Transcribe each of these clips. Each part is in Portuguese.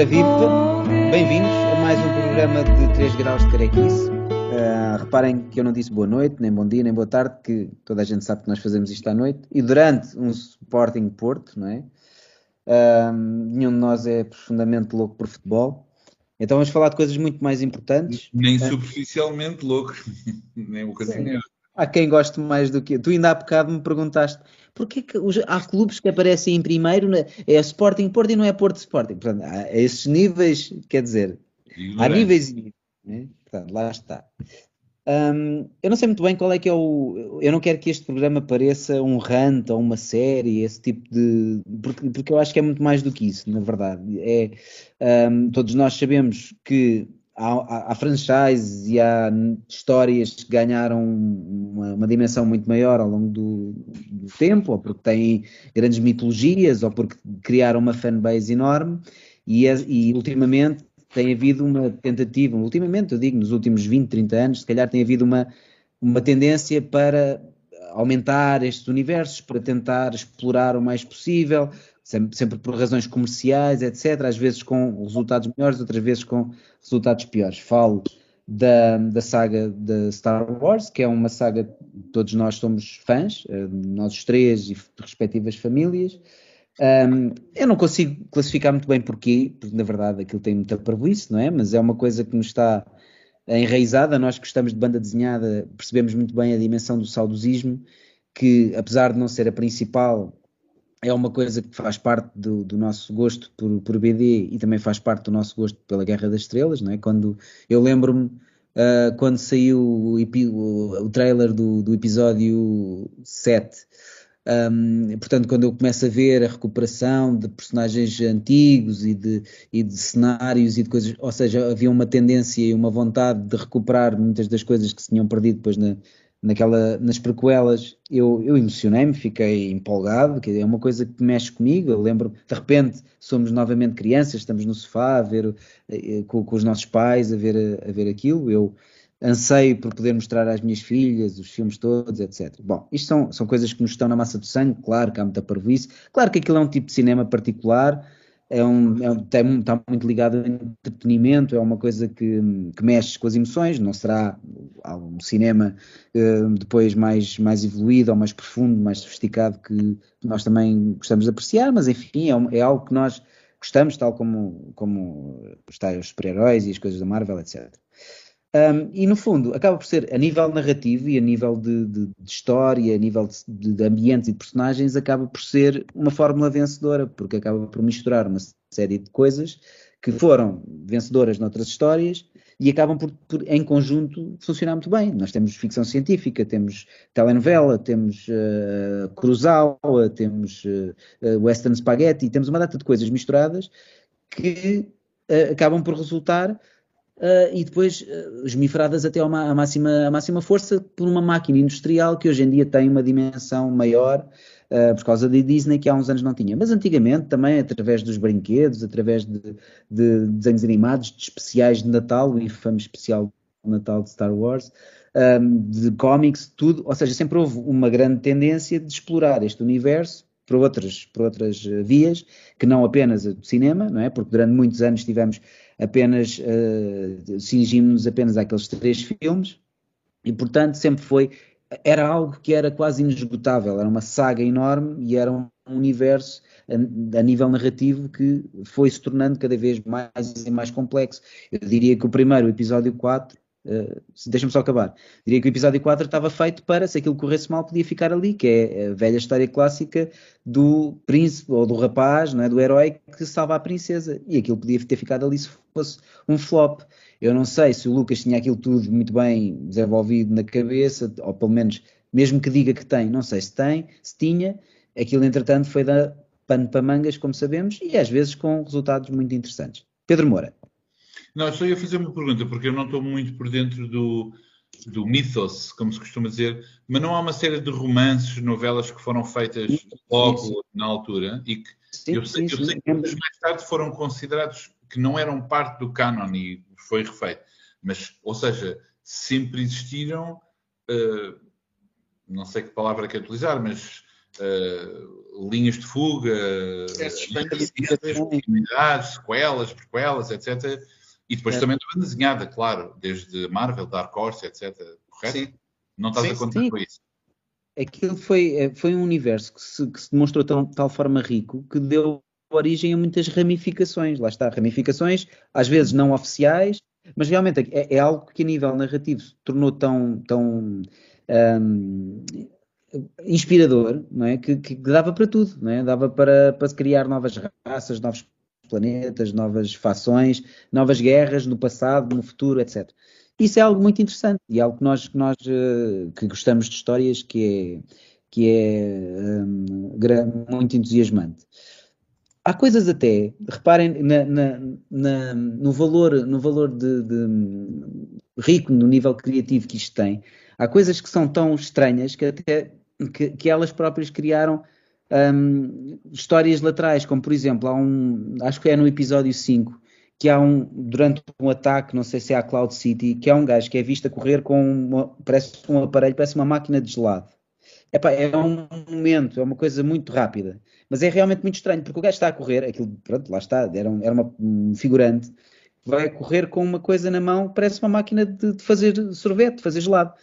Ora viva, bem-vindos a mais um programa de 3 graus de carequice. Uh, reparem que eu não disse boa noite, nem bom dia, nem boa tarde, que toda a gente sabe que nós fazemos isto à noite. E durante um Sporting Porto, não é? Uh, nenhum de nós é profundamente louco por futebol. Então vamos falar de coisas muito mais importantes. Nem superficialmente louco, nem um bocadinho. Há quem goste mais do que eu. Tu ainda há bocado me perguntaste Porquê que os, há clubes que aparecem em primeiro, na, é Sporting Porto e não é Porto Sporting? Portanto, há esses níveis, quer dizer, há níveis e níveis. Né? Portanto, lá está. Um, eu não sei muito bem qual é que é o. Eu não quero que este programa pareça um rant ou uma série, esse tipo de. Porque, porque eu acho que é muito mais do que isso, na verdade. É, um, todos nós sabemos que há, franchise e há histórias que ganharam uma, uma dimensão muito maior ao longo do, do, tempo, ou porque têm grandes mitologias, ou porque criaram uma fanbase enorme, e, e ultimamente tem havido uma tentativa, ultimamente eu digo, nos últimos 20, 30 anos, se calhar tem havido uma, uma tendência para aumentar estes universos, para tentar explorar o mais possível, sempre, sempre por razões comerciais, etc. Às vezes com resultados melhores, outras vezes com resultados piores. Falo da, da saga da Star Wars, que é uma saga todos nós somos fãs, eh, nós os três e respectivas famílias. Um, eu não consigo classificar muito bem porquê, porque na verdade aquilo tem muita parvoíce, não é? Mas é uma coisa que nos está enraizada. Nós que gostamos de banda desenhada percebemos muito bem a dimensão do saudosismo, que apesar de não ser a principal, é uma coisa que faz parte do, do nosso gosto por, por, BD e também faz parte do nosso gosto pela Guerra das Estrelas, não é? Quando eu lembro-me uh, quando saiu o, o, trailer do, do, episódio 7. Um, portanto, quando eu começo a ver a recuperação de personagens antigos e de, e de cenários e de coisas, ou seja, havia uma tendência e uma vontade de recuperar muitas das coisas que se tinham perdido depois na, naquela, nas prequelas, eu, eu emocionei-me, fiquei empolgado, que é uma coisa que mexe comigo. Eu lembro, de repente, somos novamente crianças, estamos no sofá a ver eh, com, com, os nossos pais a ver, a ver aquilo. Eu anseio por poder mostrar às minhas filhas os filmes todos, etc. Bom, isto são, são coisas que nos estão na massa do sangue, claro que há muita parvoíce, claro que aquilo é um tipo de cinema particular é um, é um, tem, está muito ligado ao entretenimento, é uma coisa que, que, mexe com as emoções, não será um cinema uh, depois mais, mais evoluído ou mais profundo, mais sofisticado que nós também gostamos de apreciar, mas enfim, é, é algo que nós gostamos, tal como, como os super-heróis e as coisas da Marvel, etc. Um, e no fundo, acaba por ser a nível narrativo e a nível de, de, de história, a nível de, de, ambientes e personagens, acaba por ser uma fórmula vencedora, porque acaba por misturar uma série de coisas que foram vencedoras noutras histórias e acabam por, por em conjunto, funcionar muito bem. Nós temos ficção científica, temos telenovela, temos uh, temos uh, Western Spaghetti, temos uma data de coisas misturadas que uh, acabam por resultar Uh, e depois uh, esmifradas até à máxima, máxima força por uma máquina industrial que hoje em dia tem uma dimensão maior uh, por causa da Disney que há uns anos não tinha. Mas antigamente também, através dos brinquedos, através de, de desenhos animados, de especiais de Natal, o infame especial de Natal de Star Wars, um, de cómics, tudo, ou seja, sempre houve uma grande tendência de explorar este universo por outras, por outras vias, que não apenas o cinema, não é? Porque durante muitos anos tivemos apenas uh, cingimos-nos apenas àqueles três filmes e portanto sempre foi era algo que era quase inesgotável, era uma saga enorme e era um universo a, a nível narrativo que foi se tornando cada vez mais e mais complexo. Eu diria que o primeiro, o episódio 4, Uh, Deixa-me só acabar. Diria que o episódio 4 estava feito para, se aquilo corresse mal, podia ficar ali, que é a velha história clássica do príncipe ou do rapaz, não é? do herói que salva a princesa. E aquilo podia ter ficado ali se fosse um flop. Eu não sei se o Lucas tinha aquilo tudo muito bem desenvolvido na cabeça, ou pelo menos, mesmo que diga que tem, não sei se tem, se tinha. Aquilo, entretanto, foi da pano para mangas, como sabemos, e às vezes com resultados muito interessantes. Pedro Moura. Não, só ia fazer uma pergunta, porque eu não estou muito por dentro do, do mythos, como se costuma dizer, mas não há uma série de romances, novelas que foram feitas logo sim, sim. na altura e que sim, eu sei, eu sei que mais tarde foram considerados que não eram parte do canon e foi refeito. Mas, ou seja, sempre existiram, uh, não sei que palavra é que utilizar, mas uh, linhas de fuga, continuidades, sequelas, prequelas, etc. E depois é. também da banda desenhada, claro, desde Marvel, Dark Horse, etc. Correto? Sim. Não estás sim, a contar com isso? Aquilo foi, é, foi um universo que se, que se demonstrou tão, de tal forma rico que deu origem a muitas ramificações. Lá está, ramificações, às vezes não oficiais, mas realmente é, é algo que a nível narrativo se tornou tão, tão um, inspirador, não é? Que, que, dava para tudo, não é? Dava para, para criar novas raças, novos planetas, novas fações, novas guerras no passado, no futuro, etc. Isso é algo muito interessante e algo que nós, que, nós, eh, que gostamos de histórias que é, que é um, muito entusiasmante. Há coisas até, reparem na, na, na, no valor, no valor de, de, rico no nível criativo que isto tem. Há coisas que são tão estranhas que até que, que elas próprias criaram um, histórias laterais, como por exemplo, há um, acho que é no episódio 5, que há um, durante um ataque, não sei se é a Cloud City, que há um gajo que é visto a correr com uma, parece um aparelho, parece uma máquina de gelado. Epá, é um momento, é uma coisa muito rápida, mas é realmente muito estranho, porque o gajo está a correr, aquilo, pronto, lá está, era, um, era uma, um figurante, vai correr com uma coisa na mão, parece uma máquina de, de fazer sorvete, de fazer gelado.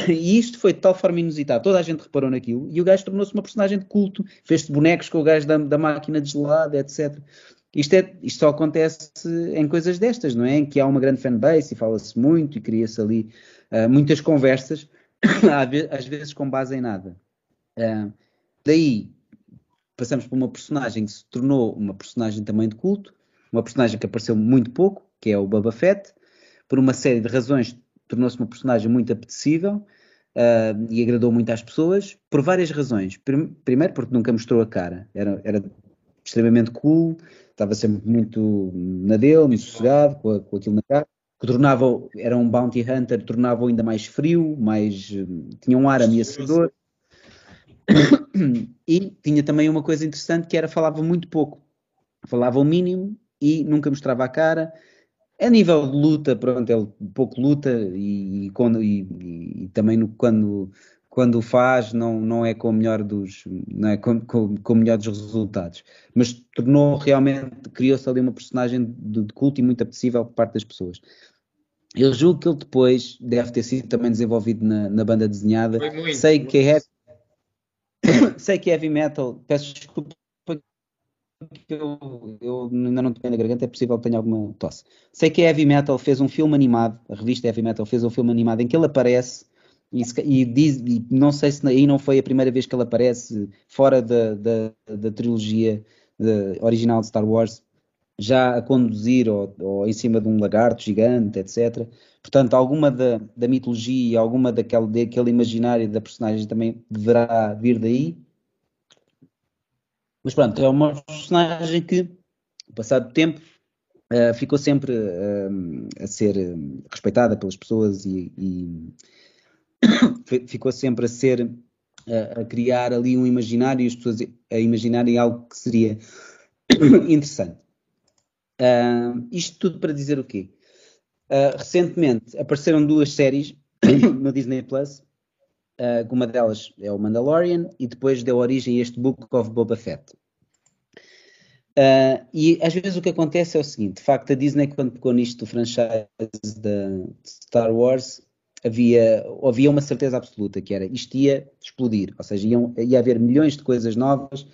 E isto foi de tal forma inusitado, toda a gente reparou naquilo, e o gajo tornou-se uma personagem de culto, fez-se bonecos com o gajo da, da máquina de gelado, etc. Isto, é, isto só acontece em coisas destas, não é? Em que há uma grande fanbase e fala-se muito e cria-se ali uh, muitas conversas, às vezes com base em nada. Uh, daí passamos por uma personagem que se tornou uma personagem também de culto, uma personagem que apareceu muito pouco, que é o Baba Fett, por uma série de razões tornou-se uma personagem muito apetecível uh, e agradou muito às pessoas, por várias razões. Primeiro porque nunca mostrou a cara, era, era extremamente cool, estava sempre muito na dele, muito sossegado, com, com aquilo na cara, que tornava, era um bounty hunter, tornava-o ainda mais frio, mais, tinha um ar ameaçador. E tinha também uma coisa interessante que era falava muito pouco, falava o mínimo e nunca mostrava a cara. A nível de luta, pronto, ele pouco luta e, e, quando, e, e também no, quando quando o faz não, não é com o melhor dos não é com, com, com melhor dos resultados. Mas tornou realmente criou-se ali uma personagem de, de, culto e muito apetecível por parte das pessoas. Eu julgo que ele depois deve ter sido também desenvolvido na, na banda desenhada. Muito, sei muito. que é heavy, sei que é heavy metal peço desculpa que eu, eu ainda não tenho na garganta, é possível que tenha alguma tosse. Sei que a Heavy Metal fez um filme animado, a revista Heavy Metal fez um filme animado em que ele aparece e, e, diz, e, não sei se aí não foi a primeira vez que ele aparece fora da, da, da trilogia de, original de Star Wars, já a conduzir ou, ou, em cima de um lagarto gigante, etc. Portanto, alguma da, da mitologia, alguma daquele, daquele imaginário da personagem também deverá vir daí. Mas pronto, é uma personagem que, passado tempo, uh, ficou sempre uh, a ser uh, respeitada pelas pessoas e, e ficou sempre a ser a, a, criar ali um imaginário e as pessoas a imaginarem algo que seria interessante. Uh, isto tudo para dizer o quê? Recentemente apareceram duas séries no Disney Plus. Uh, uma delas é o Mandalorian e depois deu origem a este Book of Boba Fett. Uh, e às vezes o que acontece é o seguinte: de facto, a Disney, quando pegou nisto do franchise da Star Wars, havia, havia uma certeza absoluta que era isto ia explodir, ou seja, iam, ia haver milhões de coisas novas,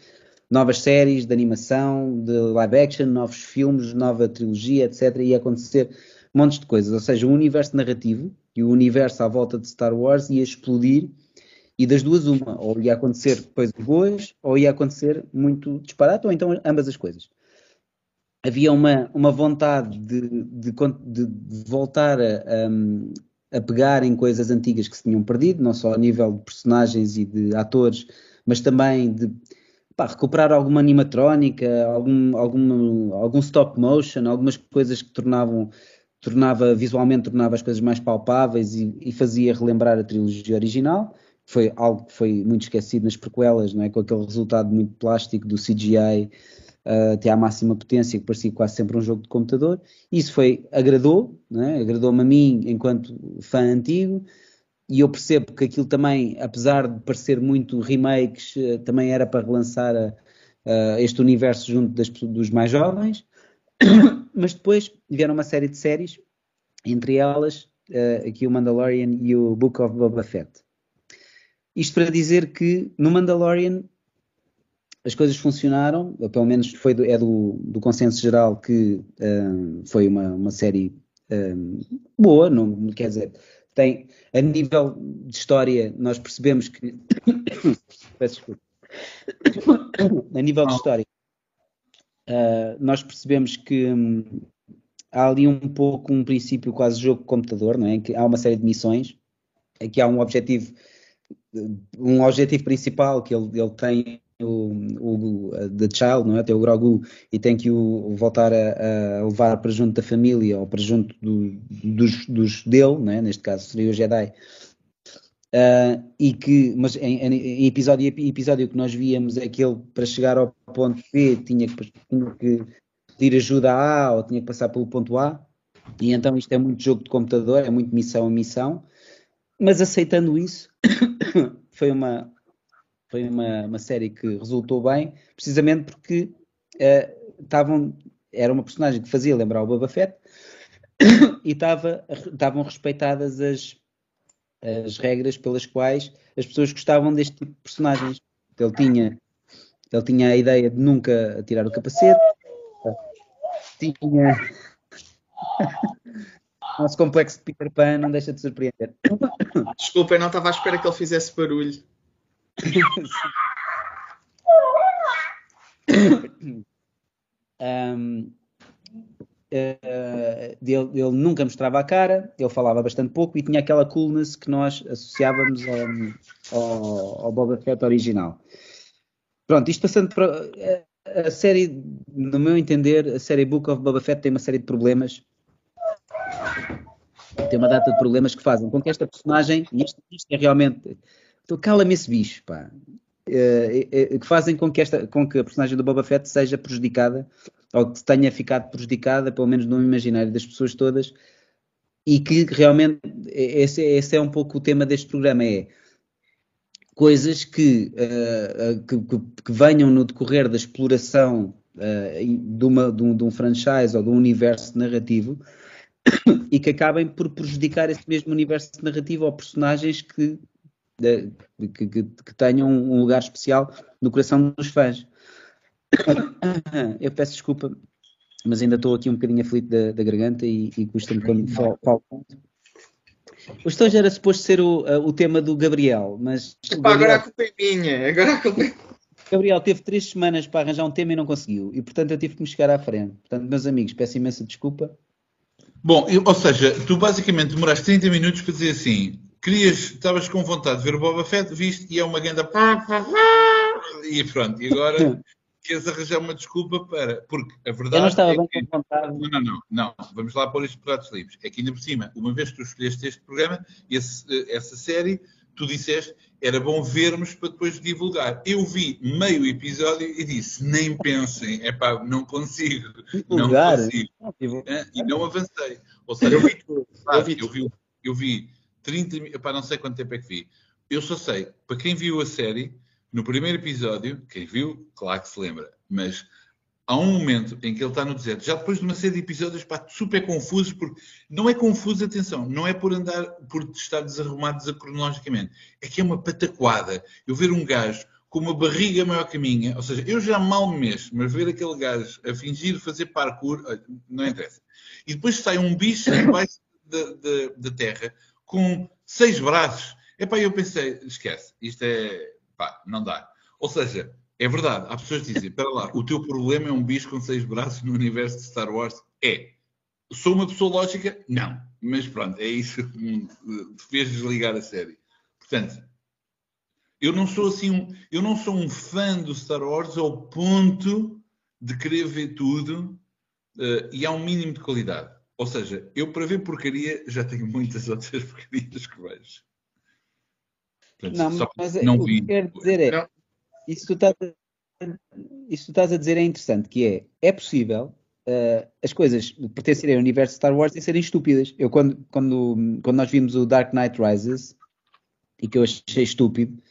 novas séries de animação, de live action, novos filmes, nova trilogia, etc. Ia acontecer montes de coisas, ou seja, o universo narrativo e o universo à volta de Star Wars ia explodir e das duas uma, ou ia acontecer coisas boas, ou ia acontecer muito disparate, ou então ambas as coisas. Havia uma, uma vontade de, de, de voltar a, a pegar em coisas antigas que se tinham perdido, não só a nível de personagens e de atores, mas também de pá, recuperar alguma animatrónica, algum, algum, algum stop motion, algumas coisas que tornavam tornava visualmente tornava as coisas mais palpáveis e, e fazia relembrar a trilogia original. Foi algo que foi muito esquecido nas prequelas, não é? com aquele resultado muito plástico do CGI uh, até à máxima potência, que parecia quase sempre um jogo de computador. Isso foi, agradou, é? agradou-me a mim enquanto fã antigo, e eu percebo que aquilo também, apesar de parecer muito remakes, uh, também era para relançar uh, este universo junto das, dos mais jovens. Mas depois vieram uma série de séries, entre elas aqui o Mandalorian e o Book of Boba Fett. Isto para dizer que no Mandalorian as coisas funcionaram, pelo menos foi do, é do, do consenso geral que um, foi uma, uma série um, boa, não quer dizer, tem a nível de história nós percebemos que peço desculpa. a nível de história uh, nós percebemos que um, há ali um pouco um princípio quase jogo de computador, não é? Que há uma série de missões, aqui há um objetivo um objetivo principal que ele, ele tem o, o The Child, não é? Tem o Grogu e tem que o voltar a, a levar para junto da família ou para junto do, dos, dos dele, não é? Neste caso seria o Jedi. Uh, e que, mas em, em episódio episódio que nós víamos é que ele para chegar ao ponto B tinha que, tinha que pedir ajuda a A ou tinha que passar pelo ponto A. E então isto é muito jogo de computador, é muito missão a missão. Mas aceitando isso foi uma, foi uma, uma série que resultou bem, precisamente porque estavam, uh, era uma personagem que fazia lembrar o Boba Fett e estavam respeitadas as, as regras pelas quais as pessoas gostavam deste tipo de personagens. Ele tinha, ele tinha a ideia de nunca tirar o capacete, tinha. Nosso complexo de Peter Pan não deixa de surpreender. Desculpa, eu não estava à espera que ele fizesse barulho um, Uh, ele, ele, nunca mostrava a cara, ele falava bastante pouco e tinha aquela coolness que nós associávamos ao, ao, ao Boba Fett original. Pronto, isto passando para a, a, série, no meu entender, a série Book of Boba Fett tem uma série de problemas. Tem uma data de problemas que fazem com que esta personagem, e isto, isto é realmente cala-me esse bicho, pá. Uh, uh, que fazem com que, esta, com que a personagem do Boba Fett seja prejudicada, ou que tenha ficado prejudicada, pelo menos no imaginário das pessoas todas, e que realmente esse, esse é um pouco o tema deste programa, é coisas que, uh, que, que, que, venham no decorrer da exploração de, uma, de, um, de um franchise ou de um universo narrativo e que acabem por prejudicar esse mesmo universo narrativo ou personagens que de, que, que, tenham um lugar especial no coração dos fãs. Eu peço desculpa, mas ainda estou aqui um bocadinho aflito da, da garganta e, e custa-me quando falo, falo Hoje já era suposto ser o, o tema do Gabriel, mas. Epá, Gabriel, agora a culpa é minha. Agora a culpa é... Gabriel teve três semanas para arranjar um tema e não conseguiu. E portanto eu tive que me chegar à frente. Portanto, meus amigos, peço imensa desculpa. Bom, eu, ou seja, tu basicamente demoraste 30 minutos para dizer assim: querias, estavas com vontade de ver o Boba Fett, viste, e é uma grande. E pronto, e agora queres arranjar uma desculpa para. Porque a verdade. Eu não estava é bem que... com vontade. Não, não, não, não. Vamos lá pôr isto pratos livres. É que ainda por cima, uma vez que tu escolheste este programa, esse, essa série, tu disseste era bom vermos para depois divulgar. Eu vi meio episódio e disse: nem pensem, é pá, não consigo. Divulgar. Não consigo. Não, e não avancei. Ou seja, eu vi, eu vi, eu vi, eu vi 30 para não sei quanto tempo é que vi. Eu só sei, para quem viu a série, no primeiro episódio, quem viu, claro que se lembra, mas há um momento em que ele está no deserto, já depois de uma série de episódios pá, super confusos, porque não é confuso, atenção, não é por andar, por estar desarrumado cronologicamente, é que é uma pataquada. Eu ver um gajo com uma barriga maior que a minha, ou seja, eu já mal me mexo, mas ver aquele gajo a fingir fazer parkour, não interessa. E depois sai um bicho debaixo da, da, da terra com seis braços. Epá, eu pensei, esquece, isto é, pá, não dá. Ou seja, é verdade, há pessoas que dizem, espera lá, o teu problema é um bicho com seis braços no universo de Star Wars? É. Sou uma pessoa lógica? Não. Mas pronto, é isso que fez desligar a série. Portanto, eu não sou assim um, eu não sou um fã do Star Wars ao ponto de querer ver tudo uh, e há um mínimo de qualidade. Ou seja, eu para ver porcaria já tenho muitas outras porcarias que vejo. Portanto, não, mas não o que quero dizer é, não. isso tu, estás isso tu estás a dizer é interessante, que é, é possível uh, as coisas pertencerem ao universo Star Wars e serem estúpidas. Eu quando, quando, quando nós vimos o Dark Knight Rises, e que eu achei estúpido,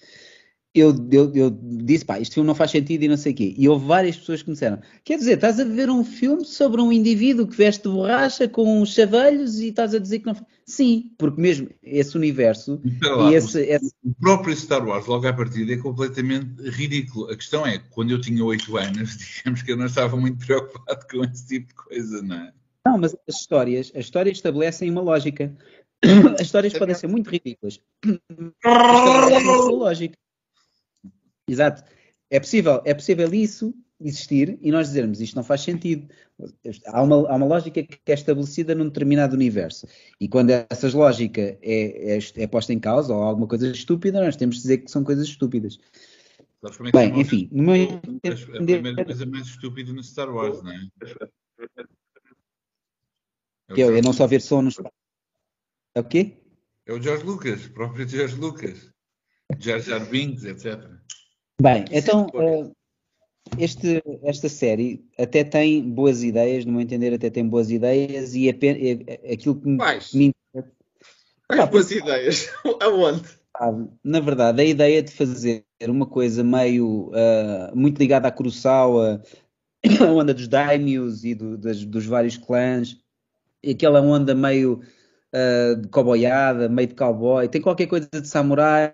eu, eu, eu, disse, pá, este filme não faz sentido e não sei o quê. E houve várias pessoas que me disseram, quer dizer, estás a ver um filme sobre um indivíduo que veste borracha com chavelhos e estás a dizer que não faz... Sim, porque mesmo esse universo lá, e esse, o, esse... o, próprio Star Wars, logo à partida, é completamente ridículo. A questão é, quando eu tinha 8 anos, digamos que eu não estava muito preocupado com esse tipo de coisa, não é? Não, mas as histórias, as histórias estabelecem uma lógica. As histórias podem ser muito ridículas. Estabelecem uma lógica. Exato. É possível, é possível isso existir e nós dizermos isto não faz sentido. Há uma, há uma lógica que é estabelecida num determinado universo. E quando essa lógica é, é, é, posta em causa ou alguma coisa estúpida, nós temos de dizer que são coisas estúpidas. É Bem, enfim, no meu entender... A primeira coisa mais estúpida no Star Wars, não é? é eu não só ver som nos. É o quê? É o George Lucas, o próprio George Lucas. George R. Binks, etc. Bem, então uh, este, esta série até tem boas ideias, no meu entender, até tem boas ideias e é, é aquilo que me, me interessa. Quais boas ideias? Aonde? Na verdade, a ideia de fazer uma coisa meio uh, muito ligada à Kurosawa, a onda dos daimios e do, das, dos vários clãs, aquela onda meio uh, de cowboyada, meio de cowboy, tem qualquer coisa de samurai,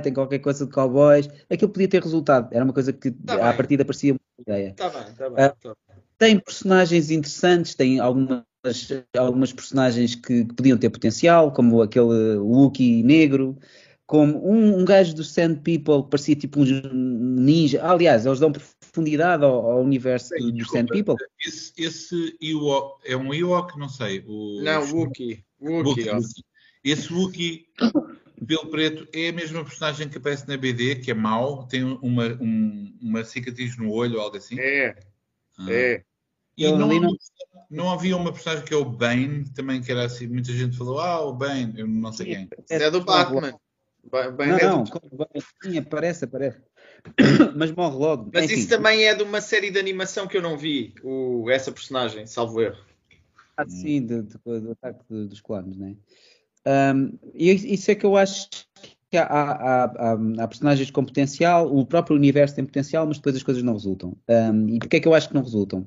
tem qualquer coisa de cowboys, aquilo podia ter resultado. Era uma coisa que tá à bem. partida parecia uma ideia. Está bem, está bem. Uh, tem personagens interessantes, tem algumas, algumas personagens que, que, podiam ter potencial, como aquele Wookiee negro, como um, um gajo do Sand People que parecia tipo um ninja. aliás, eles dão profundidade ao, ao universo Sim, do Sand People. Esse, esse Ewok, é um Ewok, não sei. O, não, Wookiee. Wookiee. Wookiee. Esse Wookiee pelo preto é a mesma personagem que aparece na BD, que é mau, tem uma, um, uma cicatriz no olho ou algo assim. É. Ah. É. E não, não... não, havia uma personagem que é o Bane, também que era assim, muita gente falou, ah, o Bane, eu não sei quem. É do Batman. Bane não, é do... sim, aparece, aparece. Mas morre logo. Mas Enfim. isso também é de uma série de animação que eu não vi, o, essa personagem, salvo erro. Ah, sim, do, do, do ataque dos clones, não é? Um, e isso é que eu acho que há, há, há, há, personagens com potencial, o próprio universo tem potencial, mas depois as coisas não resultam. Um, e porquê é que eu acho que não resultam?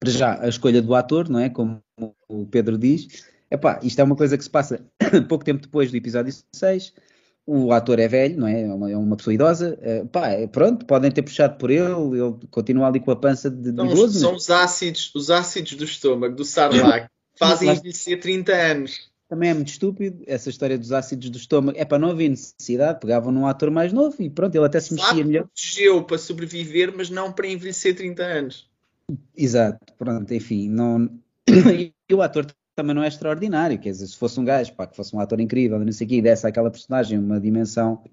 Para já, a escolha do ator, não é? Como o Pedro diz, epá, isto é uma coisa que se passa pouco tempo depois do episódio 6. O ator é velho, não é? É uma, é uma pessoa idosa. Uh, pá, é, pronto, podem ter puxado por ele, ele continua ali com a pança de, de idoso. São mas... os ácidos, os ácidos do estômago, do sarlac, fazem envelhecer 30 anos também é muito estúpido essa história dos ácidos do estômago. É para não haver necessidade, pegavam num ator mais novo e pronto, ele até se mexia melhor. Protegeu para sobreviver, mas não para envelhecer 30 anos. Exato, pronto, enfim, não. e o ator também não é extraordinário, quer dizer, se fosse um gajo, pá, que fosse um ator incrível, não sei o quê, e desse àquela personagem uma dimensão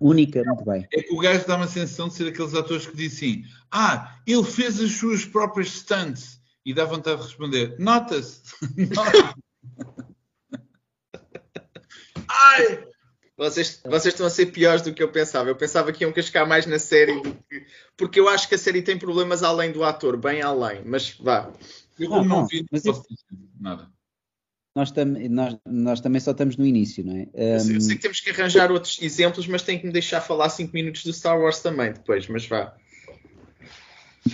única, muito bem. É que o gajo dá uma sensação de ser aqueles atores que dizem assim, ah, ele fez as suas próprias stunts, e dá vontade de responder, nota-se, nota-se. Ai! Vocês, vocês estão a ser piores do que eu pensava. Eu pensava que iam cascar mais na série que, porque eu acho que a série tem problemas além do ator, bem além, mas vá. Eu não, não, vi, mas posso dizer nada. Nós, tam, nós, nós, também só estamos no início, não é? Um... Eu sei que temos que arranjar outros exemplos, mas tem que me deixar falar 5 minutos do Star Wars também depois, mas vá.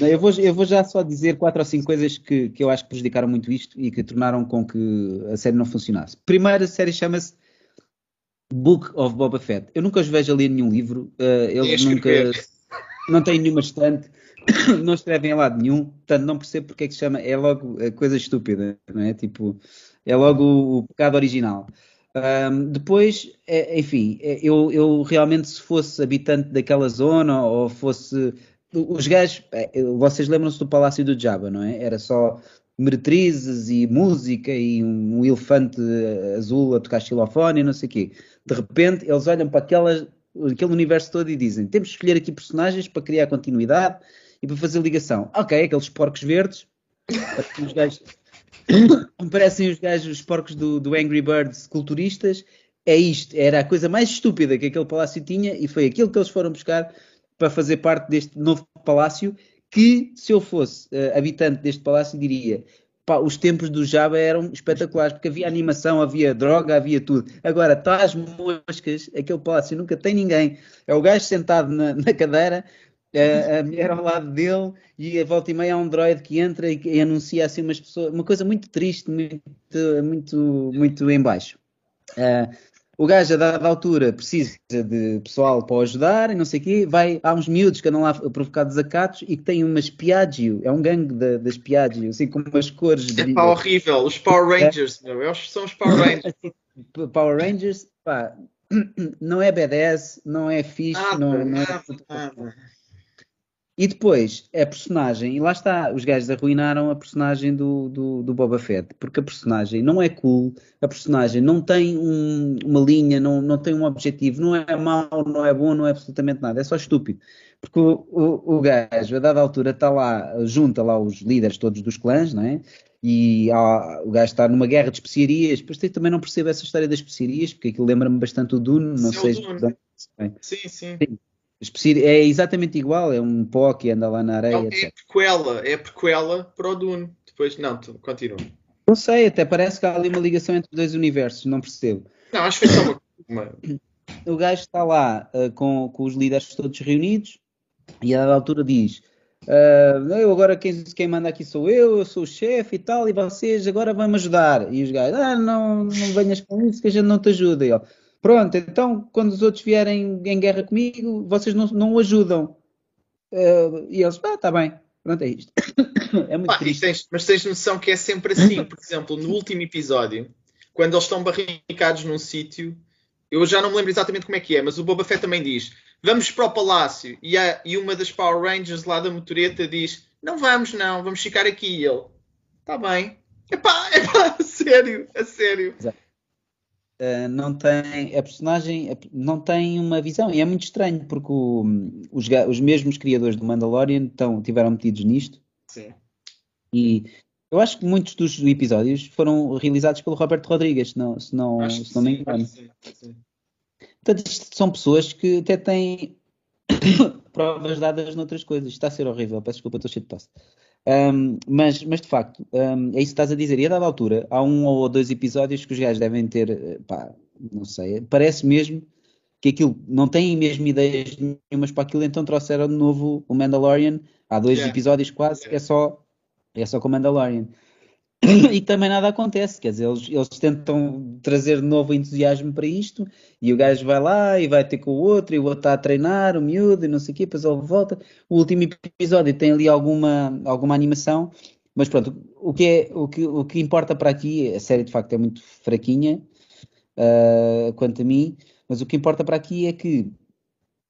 Eu vou, eu vou já só dizer quatro ou cinco coisas que, que eu acho que prejudicaram muito isto e que tornaram com que a série não funcionasse. Primeiro, a série chama-se Book of Boba Fett. Eu nunca os vejo a ler nenhum livro. Uh, eles nunca. Não têm nenhuma estante. não escrevem a lado nenhum. Portanto, não percebo porque é que se chama. É logo coisa estúpida, não é? Tipo, é logo o, o pecado original. Um, depois, é, enfim, é, eu, eu, realmente, se fosse habitante daquela zona ou fosse. Os gajos, é, vocês lembram-se do Palácio do Jabba, não é? Era só meretrizes e música e um, um elefante azul a tocar xilofone e não sei o quê. De repente, eles olham para aquela, aquele universo todo e dizem: temos que escolher aqui personagens para criar continuidade e para fazer ligação. Ok, aqueles porcos verdes, os gajos, parecem os gajos, os porcos do, do Angry Birds culturistas. É isto, era a coisa mais estúpida que aquele palácio tinha e foi aquilo que eles foram buscar para fazer parte deste novo palácio que se eu fosse uh, habitante deste palácio diria pá, os tempos do Java eram espetaculares, porque havia animação, havia droga, havia tudo. Agora, as moscas, aquele palácio nunca tem ninguém. É o gajo sentado na, na cadeira, a, a, mulher ao lado dele e a volta e meia há um droid que entra e, e anuncia assim umas pessoas, uma coisa muito triste, muito, muito, muito em baixo. Uh, o gajo, a dada altura, precisa de pessoal para o ajudar e não sei o quê. Vai, há uns miúdos que andam lá a provocar desacatos e que têm uma Piaggio. É um gangue da, das Piaggio, assim com umas cores. É pá, horrível. Os Power Rangers, é. meu. São os Power Rangers. Power Rangers, pá, não é BDS, não é fixe, não, não é... Nada. E depois, a personagem, e lá está, os gajos arruinaram a personagem do, do, do Boba Fett, porque a personagem não é cool, a personagem não tem um, uma linha, não, não tem um objetivo, não é mau, não é bom, não é absolutamente nada, é só estúpido. Porque o, o, o gajo, a dada altura, está lá, junta lá os líderes todos dos clãs, não é? E há, o gajo está numa guerra de especiarias, depois também não percebo essa história das especiarias, porque aquilo lembra-me bastante o Dune, não sei. Dune. Sim, sim. sim. É exatamente igual, é um pó que anda lá na areia. Não, é prequela, é prequela para o Dune. Depois, não, continua. Não sei, até parece que há ali uma ligação entre os dois universos, não percebo. Não, acho que foi só uma. o gajo está lá uh, com, com os líderes todos reunidos e a altura diz: uh, Eu agora quem, quem manda aqui sou eu, eu sou o chefe e tal, e vocês agora vão me ajudar. E os gajos: Ah, não, não venhas com isso que a gente não te ajuda. E, ó, Pronto, então quando os outros vierem em guerra comigo, vocês não, não o ajudam. Uh, e eles, ah, está bem, pronto, é isto. é muito ah, triste. Tens, mas tens noção que é sempre assim. Por exemplo, no último episódio, quando eles estão barricados num sítio, eu já não me lembro exatamente como é que é, mas o Boba Fett também diz: vamos para o palácio. E, a, e uma das Power Rangers lá da motoreta diz: não vamos, não, vamos ficar aqui. E ele: está bem. Epá, epá, a sério, a sério. Exato. Uh, não tem a personagem não tem uma visão. E é muito estranho porque o, os, os mesmos criadores do Mandalorian estão, tiveram metidos nisto. Sim. e eu acho que muitos dos episódios foram realizados pelo Roberto Rodrigues se não, se não, se não me engano. sim, sim. portanto isto são pessoas que até têm provas dadas noutras coisas. Está a ser horrível, peço desculpa, estou cheio de tosse um, mas, mas de facto, um, é isso que estás a dizer. E a dada altura, há um ou dois episódios que os gajos devem ter, eh, pá, não sei, parece mesmo que aquilo não tem mesmo ideias nenhumas para aquilo, então trouxeram de novo o Mandalorian. Há dois yeah. episódios quase, yeah. é só é só com o Mandalorian. e também nada acontece, quer dizer, eles, eles tentam trazer novo entusiasmo para isto e o gajo vai lá e vai ter com o outro e o outro está a treinar, o miúdo e não sei o quê, depois ele volta. O último episódio tem ali alguma, alguma animação, mas pronto, o que, é, o, que, o que importa para aqui, a série de facto é muito fraquinha uh, quanto a mim, mas o que importa para aqui é que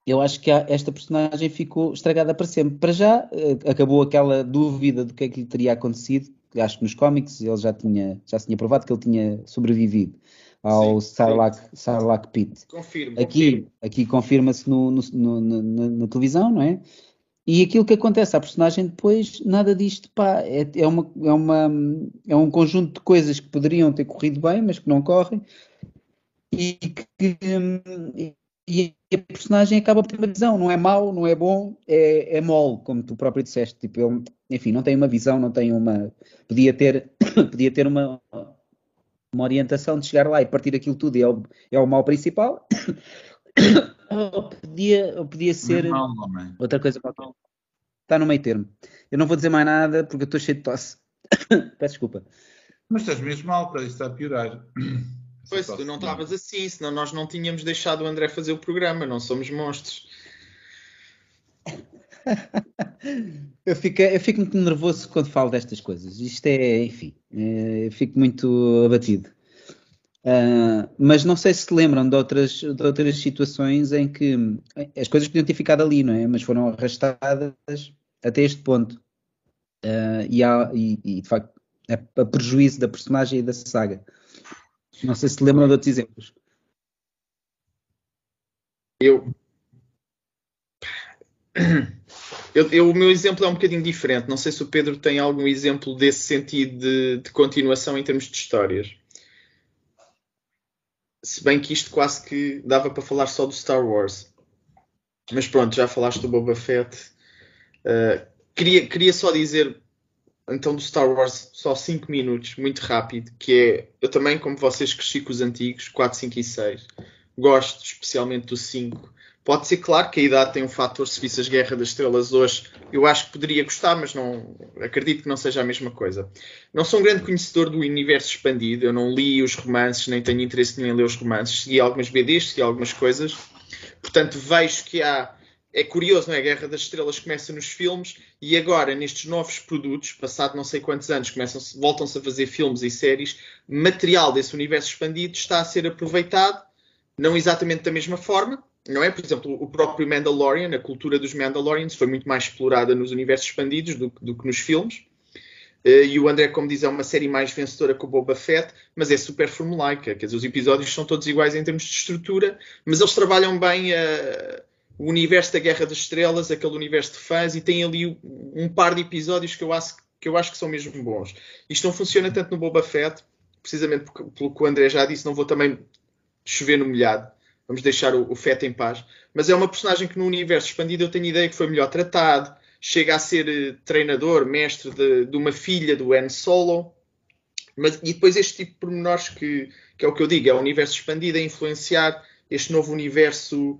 eu acho que esta personagem ficou estragada para sempre. Para já, uh, acabou aquela dúvida do que é que lhe teria acontecido acho que nos cómics ele já tinha, já tinha provado que ele tinha sobrevivido ao Sarlacc, Sarlacc Pit. Confirmo. Aqui, aqui confirma-se no, no, no, na televisão, não é? E aquilo que acontece à personagem depois, nada disto, pá, é, é, uma, é, uma, é um conjunto de coisas que poderiam ter corrido bem, mas que não correm, e que, e a personagem acaba por ter uma visão, não é mau, não é bom, é, é mole, como tu próprio disseste. Tipo, enfim, não tem uma visão, não tem uma. Podia ter, podia ter uma, uma orientação de chegar lá e partir aquilo tudo e é o, é o mal principal. ou, podia, ou podia ser mal, outra coisa qualquer. Está no meio termo. Eu não vou dizer mais nada porque eu estou cheio de tosse. Peço desculpa. Mas estás mesmo mal, para isso está a piorar. Pois, tu não estavas assim, senão nós não tínhamos deixado o André fazer o programa, não somos monstros. eu, fico, eu fico muito nervoso quando falo destas coisas. Isto é, enfim, é, eu fico muito abatido. Uh, mas não sei se se lembram de outras, de outras situações em que as coisas podiam ter ficado ali, não é? Mas foram arrastadas até este ponto. Uh, e, há, e, e, de facto, é a prejuízo da personagem e da saga. Não sei se lembram de outros exemplos. Eu, eu, eu, o meu exemplo é um bocadinho diferente. Não sei se o Pedro tem algum exemplo desse sentido de, de, continuação em termos de histórias. Se bem que isto quase que dava para falar só do Star Wars. Mas pronto, já falaste do Boba Fett. Uh, queria, queria só dizer então do Star Wars só 5 minutos, muito rápido, que é, eu também, como vocês, cresci com os antigos, 4, 5 e 6. Gosto especialmente do 5. Pode ser claro que a idade tem um fator, se visse as Guerra das Estrelas hoje, eu acho que poderia gostar, mas não acredito que não seja a mesma coisa. Não sou um grande conhecedor do universo expandido, eu não li os romances, nem tenho interesse nenhum em ler os romances, segui algumas BDs, segui algumas coisas, portanto vejo que há é curioso, não é? A Guerra das Estrelas começa nos filmes e agora, nestes novos produtos, passado não sei quantos anos, voltam-se a fazer filmes e séries, material desse universo expandido está a ser aproveitado, não exatamente da mesma forma, não é? Por exemplo, o próprio Mandalorian, a cultura dos Mandalorians foi muito mais explorada nos universos expandidos do, do que nos filmes. Uh, e o André, como diz, é uma série mais vencedora que o Boba Fett, mas é super formulaica. Quer dizer, os episódios são todos iguais em termos de estrutura, mas eles trabalham bem uh, o universo da Guerra das Estrelas, aquele universo de fãs, e tem ali um par de episódios que eu acho que, eu acho que são mesmo bons. Isto não funciona tanto no Boba Fett, precisamente porque, pelo que o André já disse, não vou também chover no molhado. Vamos deixar o, o Fett em paz. Mas é uma personagem que no universo expandido eu tenho ideia que foi melhor tratado. Chega a ser eh, treinador, mestre de, de, uma filha do Han Solo. Mas, e depois este tipo de pormenores que, que é o que eu digo, é o universo expandido a influenciar este novo universo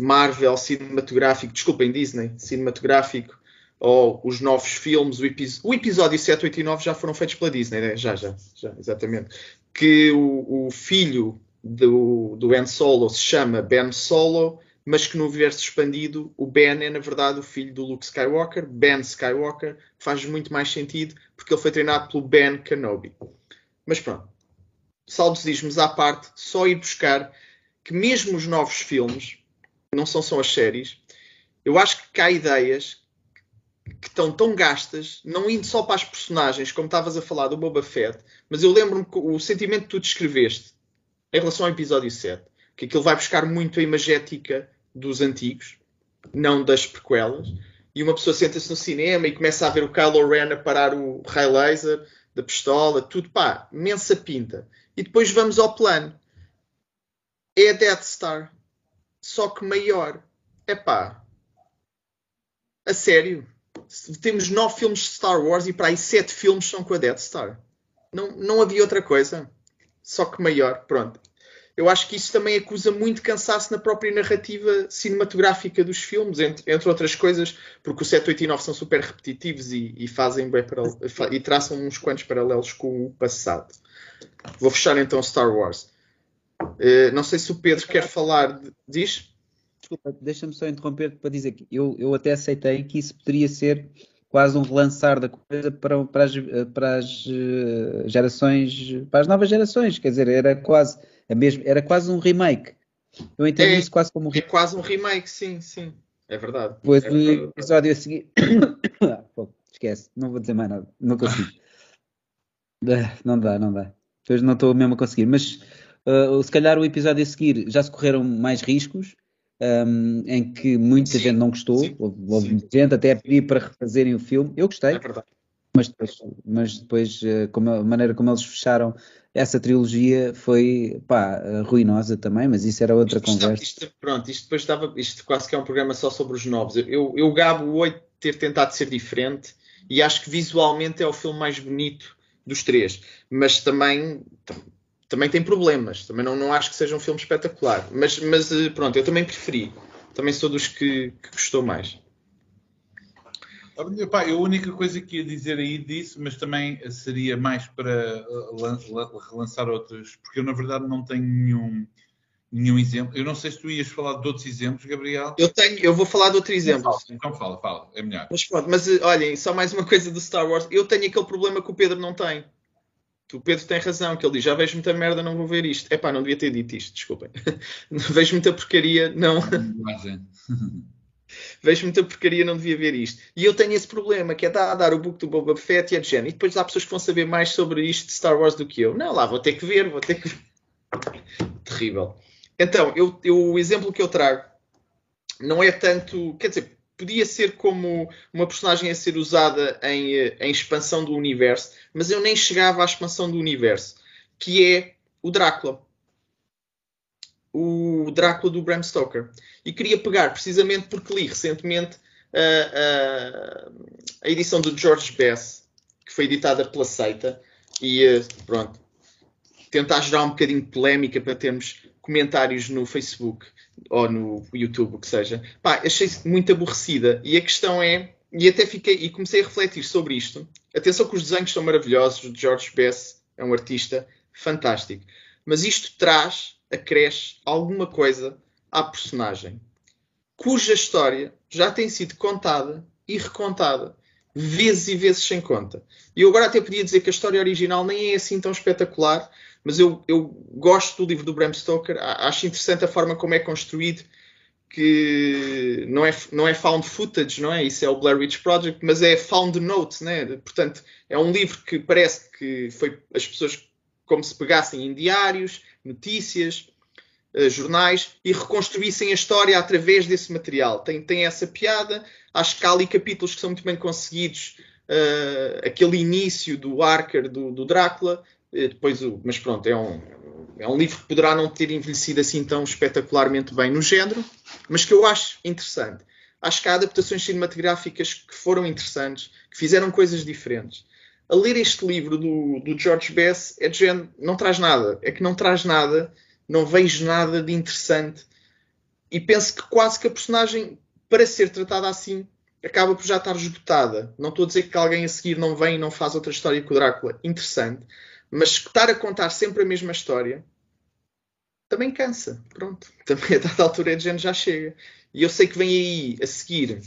Marvel cinematográfico, desculpem, Disney cinematográfico, ou os novos filmes, o, o, episódio 7, 8 e 9 já foram feitos pela Disney, né? já, já, já, exatamente. Que o, o filho do, do Ben Solo se chama Ben Solo, mas que no universo expandido o Ben é na verdade o filho do Luke Skywalker, Ben Skywalker, faz muito mais sentido porque ele foi treinado pelo Ben Kenobi. Mas pronto, saudosismos à parte, só ir buscar que mesmo os novos filmes não são só as séries. Eu acho que há ideias que estão tão gastas, não indo só para as personagens, como estavas a falar do Boba Fett, mas eu lembro-me o sentimento que tu descreveste em relação ao episódio 7, que aquilo vai buscar muito a imagética dos antigos, não das prequelas, e uma pessoa senta-se no cinema e começa a ver o Kylo Ren a parar o raio laser da pistola, tudo pá, imensa pinta. E depois vamos ao plano. É a Death Star só que maior. É pá. A sério. Temos nove filmes de Star Wars e para aí sete filmes são com a Death Star. Não, não havia outra coisa. Só que maior. Pronto. Eu acho que isso também acusa muito cansaço na própria narrativa cinematográfica dos filmes, entre, entre outras coisas, porque o 7, 8 e 9 são super repetitivos e, e fazem bem para, e traçam uns quantos paralelos com o passado. Vou fechar então Star Wars. Uh, não sei se o Pedro quer falar. De... Diz? Desculpa, deixa-me só interromper para dizer que eu, eu até aceitei que isso poderia ser quase um relançar da coisa para, para, as, para as eh, gerações, para as novas gerações, quer dizer, era quase, a mesma, era quase um remake. Eu entendo é, isso quase como um remake. É quase um remake, sim, sim. É verdade. Depois é do episódio a seguir. Pô, esquece, não vou dizer mais nada, não consigo. não dá, não dá. Depois não estou mesmo a conseguir, mas uh, se calhar o episódio a seguir já se correram mais riscos, um, em que muita sim, gente não gostou, sim, houve, sim. gente até a pedir para refazerem o filme. Eu gostei. É. Mas depois, mas depois uh, como a maneira como eles fecharam essa trilogia foi pá, ruinosa também, mas isso era outra isto, conversa. Isto, pronto, isto depois estava, isto quase que é um programa só sobre os novos. Eu, eu, eu gabo o 8 ter tentado ser diferente e acho que visualmente é o filme mais bonito dos três, mas também também tem problemas. Também não, não acho que seja um filme espetacular. Mas, mas eh, pronto, eu também preferi. Também sou dos que, que gostou mais. Pá, a única coisa que ia dizer aí disso, mas também seria mais para eh, relançar outros, porque eu na verdade não tenho nenhum, nenhum exemplo. Eu não sei se tu ias falar de outros exemplos, Gabriel. Eu tenho, eu vou falar de outro exemplo. Então fala, fala, é melhor. Mas pronto, mas eh, olhem, só mais uma coisa do Star Wars. Eu tenho aquele problema que o Pedro não tem o Pedro tem razão, que ele diz: já vejo muita merda, não vou ver isto. É pá, não devia ter dito isto, desculpem. vejo muita porcaria, não. vejo muita porcaria, não devia ver isto. E eu tenho esse problema, que é dar, dar o book do Boba Fett e a Jen. E depois há pessoas que vão saber mais sobre isto de Star Wars do que eu. Não, lá, vou ter que ver, vou ter que Terrível. Então, eu, eu, o exemplo que eu trago não é tanto. Quer dizer, podia ser como uma personagem a ser usada em, eh, em, expansão do universo, mas eu nem chegava à expansão do universo, que é o Drácula. O Drácula do Bram Stoker. E queria pegar, precisamente porque li recentemente a, a, a edição do George Bess, que foi editada pela Seita e pronto, tentar gerar um bocadinho de polémica para termos comentários no Facebook ou no YouTube, o que seja. Pá, achei muito aborrecida e a questão é, e até fiquei e comecei a refletir sobre isto. Atenção que os desenhos são maravilhosos, o George Bess é um artista fantástico, mas isto traz, acresce alguma coisa à personagem, cuja história já tem sido contada e recontada vezes e vezes sem conta. E eu agora até podia dizer que a história original nem é assim tão espetacular, mas eu, eu gosto do livro do Bram Stoker, acho interessante a forma como é construído, que não é, não é found footage, não é? Isso é o Blair Witch Project, mas é found notes, né? Portanto, é um livro que parece que foi as pessoas como se pegassem em diários, notícias, uh, jornais e reconstruíssem a história através desse material. Tem, tem essa piada, acho que há ali capítulos que são muito bem conseguidos, uh, aquele início do Archer, do, do Drácula, depois o, mas pronto, é um, é um livro que poderá não ter envelhecido assim tão espetacularmente bem no género, mas que eu acho interessante. Acho que há adaptações cinematográficas que foram interessantes, que fizeram coisas diferentes. A ler este livro do, do George Bess é de género, não traz nada. É que não traz nada, não vejo nada de interessante. E penso que quase que a personagem, para ser tratada assim, acaba por já estar esgotada. Não estou a dizer que alguém a seguir não vem e não faz outra história com o Drácula. Interessante. Mas estar a contar sempre a mesma história também cansa. Pronto. Também a dada altura é de género já chega. E eu sei que vem aí a seguir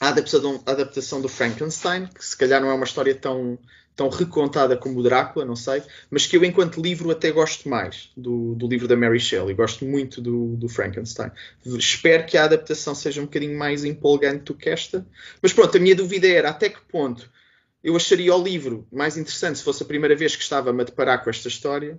a adaptação, a adaptação do Frankenstein, que se calhar não é uma história tão, tão recontada como o Drácula, não sei, mas que eu, enquanto livro, até gosto mais do, do livro da Mary Shelley. Gosto muito do, do, Frankenstein. Espero que a adaptação seja um bocadinho mais empolgante do que esta. Mas pronto, a minha dúvida era até que ponto eu acharia o livro mais interessante se fosse a primeira vez que estava-me a deparar com esta história,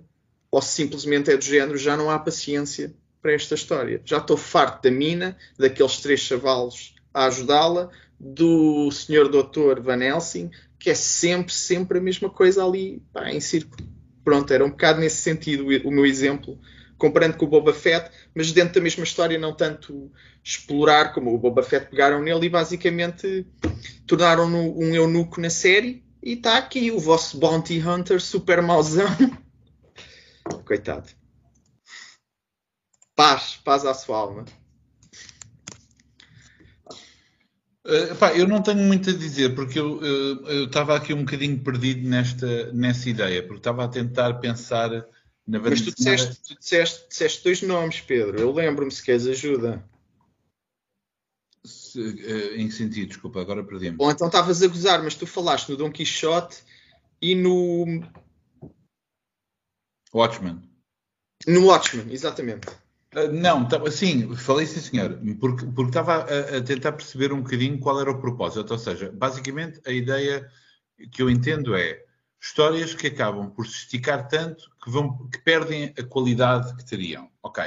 ou se simplesmente é do género já não há paciência para esta história. Já estou farto da mina, daqueles três chavalos a ajudá-la, do senhor doutor Van Helsing, que é sempre, sempre a mesma coisa ali pá, em círculo. Pronto, era um bocado nesse sentido o meu exemplo, comparando com o Boba Fett, mas dentro da mesma história, não tanto explorar como o Boba Fett pegaram nele e basicamente tornaram-no um eunuco na série. E está aqui o vosso Bounty Hunter super mauzão. Coitado. Paz, paz à sua alma. Uh, pá, eu não tenho muito a dizer, porque eu estava aqui um bocadinho perdido nesta, nessa ideia, porque estava a tentar pensar Mas tu disseste, tu disseste, disseste dois nomes, Pedro. Eu lembro-me se queres ajuda. Se, uh, em que sentido? Desculpa, agora perdi-me. Bom, então estavas a gozar, mas tu falaste no Dom Quixote e no. Watchmen. No Watchmen, exatamente. Uh, não, tá, sim, falei sim, senhor, porque, porque estava a, a, tentar perceber um bocadinho qual era o propósito. Ou seja, basicamente a ideia que eu entendo é histórias que acabam por se esticar tanto que, vão, que perdem a qualidade que teriam. Ok.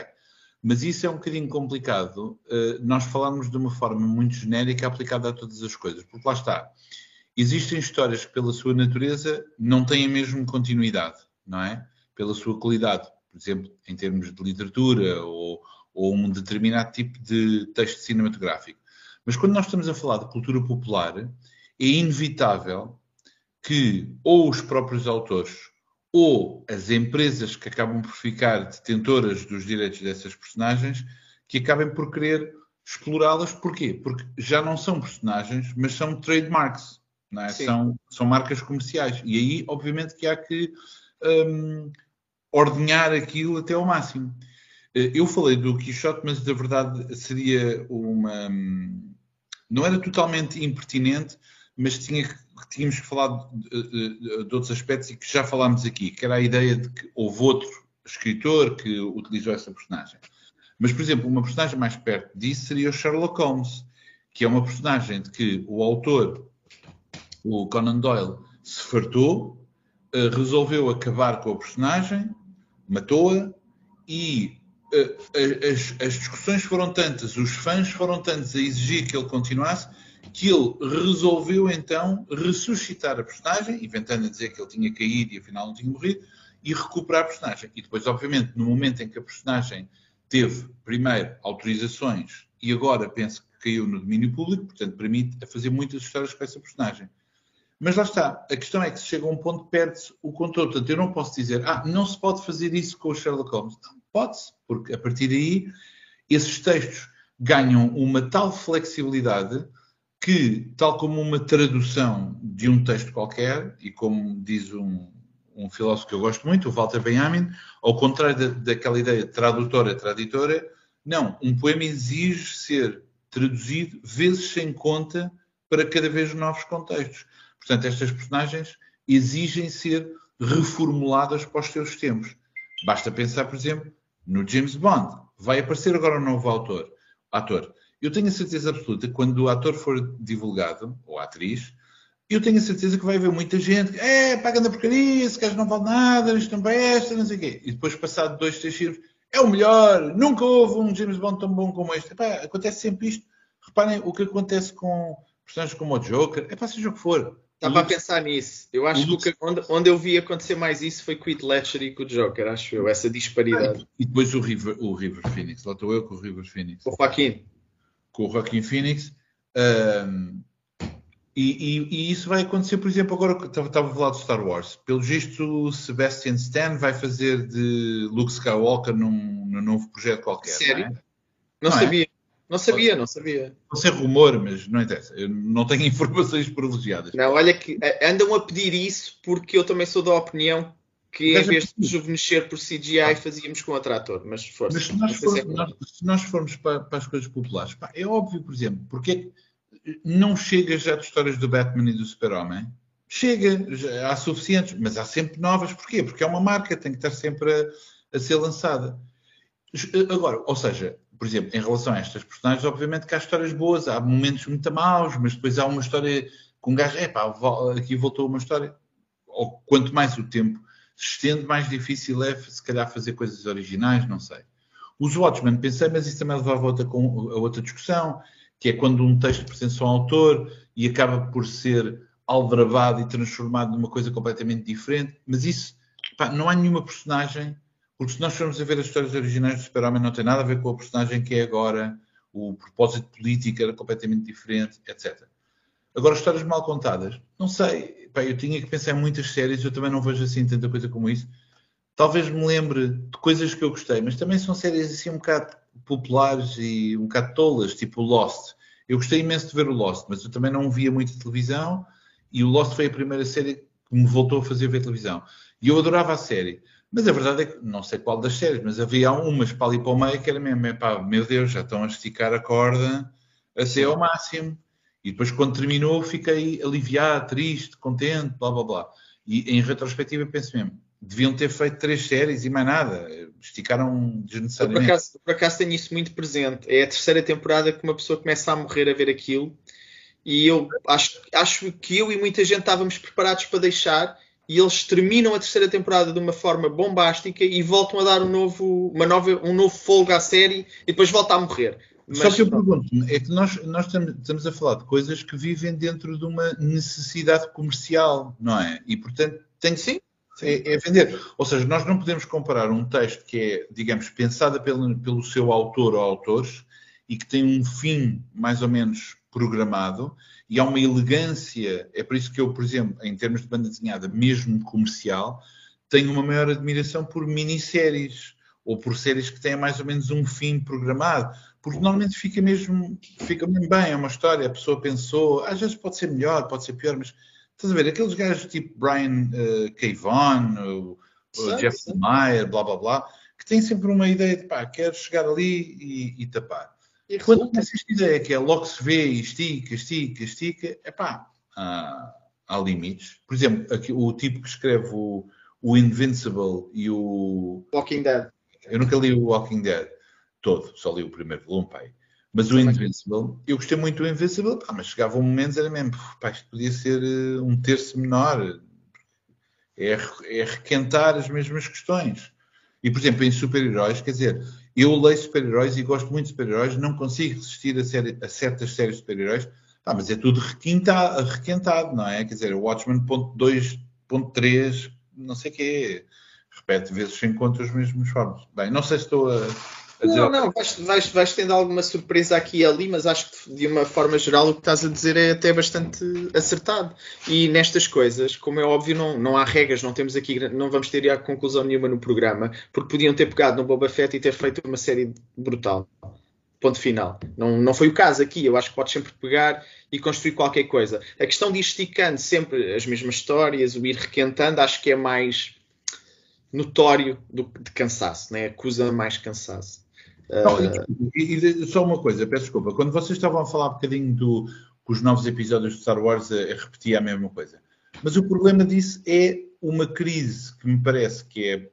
Mas isso é um bocadinho complicado uh, nós falarmos de uma forma muito genérica aplicada a todas as coisas, porque lá está. Existem histórias que, pela sua natureza, não têm a mesma continuidade, não é? Pela sua qualidade por exemplo, em termos de literatura ou, ou um determinado tipo de texto cinematográfico. Mas quando nós estamos a falar de cultura popular, é inevitável que ou os próprios autores ou as empresas que acabam por ficar detentoras dos direitos dessas personagens que acabem por querer explorá-las. Porquê? Porque já não são personagens, mas são trademarks. É? São, são marcas comerciais. E aí, obviamente, que há que um, ordenhar aquilo até ao máximo. Eh, eu falei do Quixote, mas na verdade seria uma. Não era totalmente impertinente, mas tinha, tínhamos que falar de, de, de, outros aspectos e que já falámos aqui, que era a ideia de que houve outro escritor que utilizou essa personagem. Mas, por exemplo, uma personagem mais perto disso seria o Sherlock Holmes, que é uma personagem de que o autor, o Conan Doyle, se fartou, eh, resolveu acabar com a personagem, matou-a e uh, as, as, discussões foram tantas, os fãs foram tantos a exigir que ele continuasse, que ele resolveu então ressuscitar a personagem, inventando a dizer que ele tinha caído e afinal não tinha morrido, e recuperar a personagem. E depois, obviamente, no momento em que a personagem teve, primeiro, autorizações e agora penso que caiu no domínio público, portanto, permite fazer muitas histórias com essa personagem. Mas lá está, a questão é que se chega a um ponto perde-se o controle. Portanto, eu não posso dizer, ah, não se pode fazer isso com o Sherlock Holmes. Não, pode-se, porque a partir daí esses textos ganham uma tal flexibilidade que, tal como uma tradução de um texto qualquer, e como diz um, um filósofo que eu gosto muito, o Walter Benjamin, ao contrário da, daquela ideia tradutora-traditora, não, um poema exige ser traduzido vezes sem conta para cada vez novos contextos. Portanto, estas personagens exigem ser reformuladas para os seus tempos. Basta pensar, por exemplo, no James Bond. Vai aparecer agora um novo autor, ator. Eu tenho a certeza absoluta que quando o ator for divulgado, ou a atriz, eu tenho a certeza que vai haver muita gente que, é, paga na porcaria, esse gajo não vale nada, isto não presta, não sei o quê. E depois, passado dois, três filmes, é o melhor, nunca houve um James Bond tão bom como este. Epá, acontece sempre isto. Reparem o que acontece com personagens como o Joker, é para seja o que for. Estava a pensar nisso. Eu acho Lux... que onde, onde, eu vi acontecer mais isso foi com o Heath Ledger e com o Joker, acho eu, essa disparidade. E depois o River, o River Phoenix, lá estou eu com o River Phoenix. O Joaquim. Com o Joaquim Phoenix. Um, e, e, e, isso vai acontecer, por exemplo, agora que estava a falar de Star Wars. Pelo visto, Sebastian Stan vai fazer de Luke Skywalker num, num novo projeto qualquer. Sério? Não, é? não, não sabia. É? Não sabia, não sabia. Pode ser rumor, mas não interessa. Eu não tenho informações privilegiadas. Não, olha que eh, andam a pedir isso porque eu também sou da opinião que em vez de rejuvenescer por CGI ah. fazíamos com outro ator. Mas, força, mas se, nós formos, é nós, se nós formos para, para, as coisas populares, pá, é óbvio, por exemplo, porque não chega já de histórias do Batman e do Super-Homem. Chega, já, há suficientes, mas há sempre novas. Porquê? Porque é uma marca, tem que estar sempre a, a ser lançada. Agora, ou seja, por exemplo, em relação a estas personagens, obviamente que há histórias boas, há momentos muito maus, mas depois há uma história com um gajo, é pá, aqui voltou uma história. Ou quanto mais o tempo se estende, mais difícil é, se calhar, fazer coisas originais, não sei. Os Watchmen, pensei, mas isso também levava a outra, a outra discussão, que é quando um texto pertence a um autor e acaba por ser aldrabado e transformado numa coisa completamente diferente, mas isso, pá, não há nenhuma personagem porque se nós formos a ver as histórias originais do Super-Homem, não tem nada a ver com a personagem que é agora, o propósito político era completamente diferente, etc. Agora, histórias mal contadas, não sei. Pá, eu tinha que pensar em muitas séries, eu também não vejo assim tanta coisa como isso. Talvez me lembre de coisas que eu gostei, mas também são séries assim um bocado populares e um bocado tolas, tipo Lost. Eu gostei imenso de ver o Lost, mas eu também não via muita televisão e o Lost foi a primeira série que me voltou a fazer ver televisão. E eu adorava a série. Mas a verdade é que, não sei qual das séries, mas havia umas para ali para o meio que era mesmo, pá, meu Deus, já estão a esticar a corda a ser ao máximo. E depois, quando terminou, fiquei aliviado, triste, contente, blá blá blá. E em retrospectiva, penso mesmo, deviam ter feito três séries e mais nada. Esticaram desnecessariamente. por, acaso, por acaso tenho isso muito presente. É a terceira temporada que uma pessoa começa a morrer a ver aquilo. E eu acho, acho que eu e muita gente estávamos preparados para deixar e eles terminam a terceira temporada de uma forma bombástica e voltam a dar um novo, uma nova, um novo folga à série e depois volta a morrer. Mas, Só que eu pergunto é que nós, nós estamos a falar de coisas que vivem dentro de uma necessidade comercial, não é? E, portanto, tem que sim, é, é, vender. Ou seja, nós não podemos comparar um texto que é, digamos, pensado pelo, pelo seu autor ou autores e que tem um fim mais ou menos programado e há uma elegância. É por isso que eu, por exemplo, em termos de banda desenhada, mesmo comercial, tenho uma maior admiração por minisséries ou por séries que têm mais ou menos um fim programado, porque normalmente fica mesmo, fica mesmo bem, é uma história, a pessoa pensou, às vezes pode ser melhor, pode ser pior, mas estás a ver, aqueles gajos tipo Brian uh, K. Vaughan, o, o Jeff Lemire, blá blá blá, que têm sempre uma ideia de pá, quero chegar ali e, e tapar. E quando tens esta ideia que é logo se vê e estica, estica, estica, é pá, há, há, limites. Por exemplo, aqui, o tipo que escreve o, o Invincible e o. Walking Dead. Eu nunca li o Walking Dead todo, só li o primeiro volume, pai. Mas o Invincible, eu gostei muito do Invincible, pá, mas chegava um momento era mesmo, pá, isto podia ser uh, um terço menor. É, é requentar as mesmas questões. E, por exemplo, em super-heróis, quer dizer, eu leio super-heróis e gosto muito de super-heróis, não consigo resistir a, série, a certas séries de super-heróis, ah, mas é tudo requintado, requentado, não é? Quer dizer, o Watchmen ponto 2, ponto 3, não sei o quê, repete vezes se encontra os mesmos formas. Bem, não sei se estou a, Não, não, vais, vais, vais tendo alguma surpresa aqui e ali, mas acho que de uma forma geral o que estás a dizer é até bastante acertado. E nestas coisas, como é óbvio, não, não há regras, não temos aqui, não vamos ter a conclusão nenhuma no programa, porque podiam ter pegado no Boba Fett e ter feito uma série brutal. Ponto final. Não, não foi o caso aqui. Eu acho que podes sempre pegar e construir qualquer coisa. A questão de ir esticando sempre as mesmas histórias, o ir requentando, acho que é mais notório do, de cansaço, né? acusa mais cansaço. Não, uh... e, e, só uma coisa, peço desculpa. Quando vocês estavam a falar um bocadinho do, que os novos episódios de Star Wars a, a repetir a mesma coisa. Mas o problema disso é uma crise que me parece que é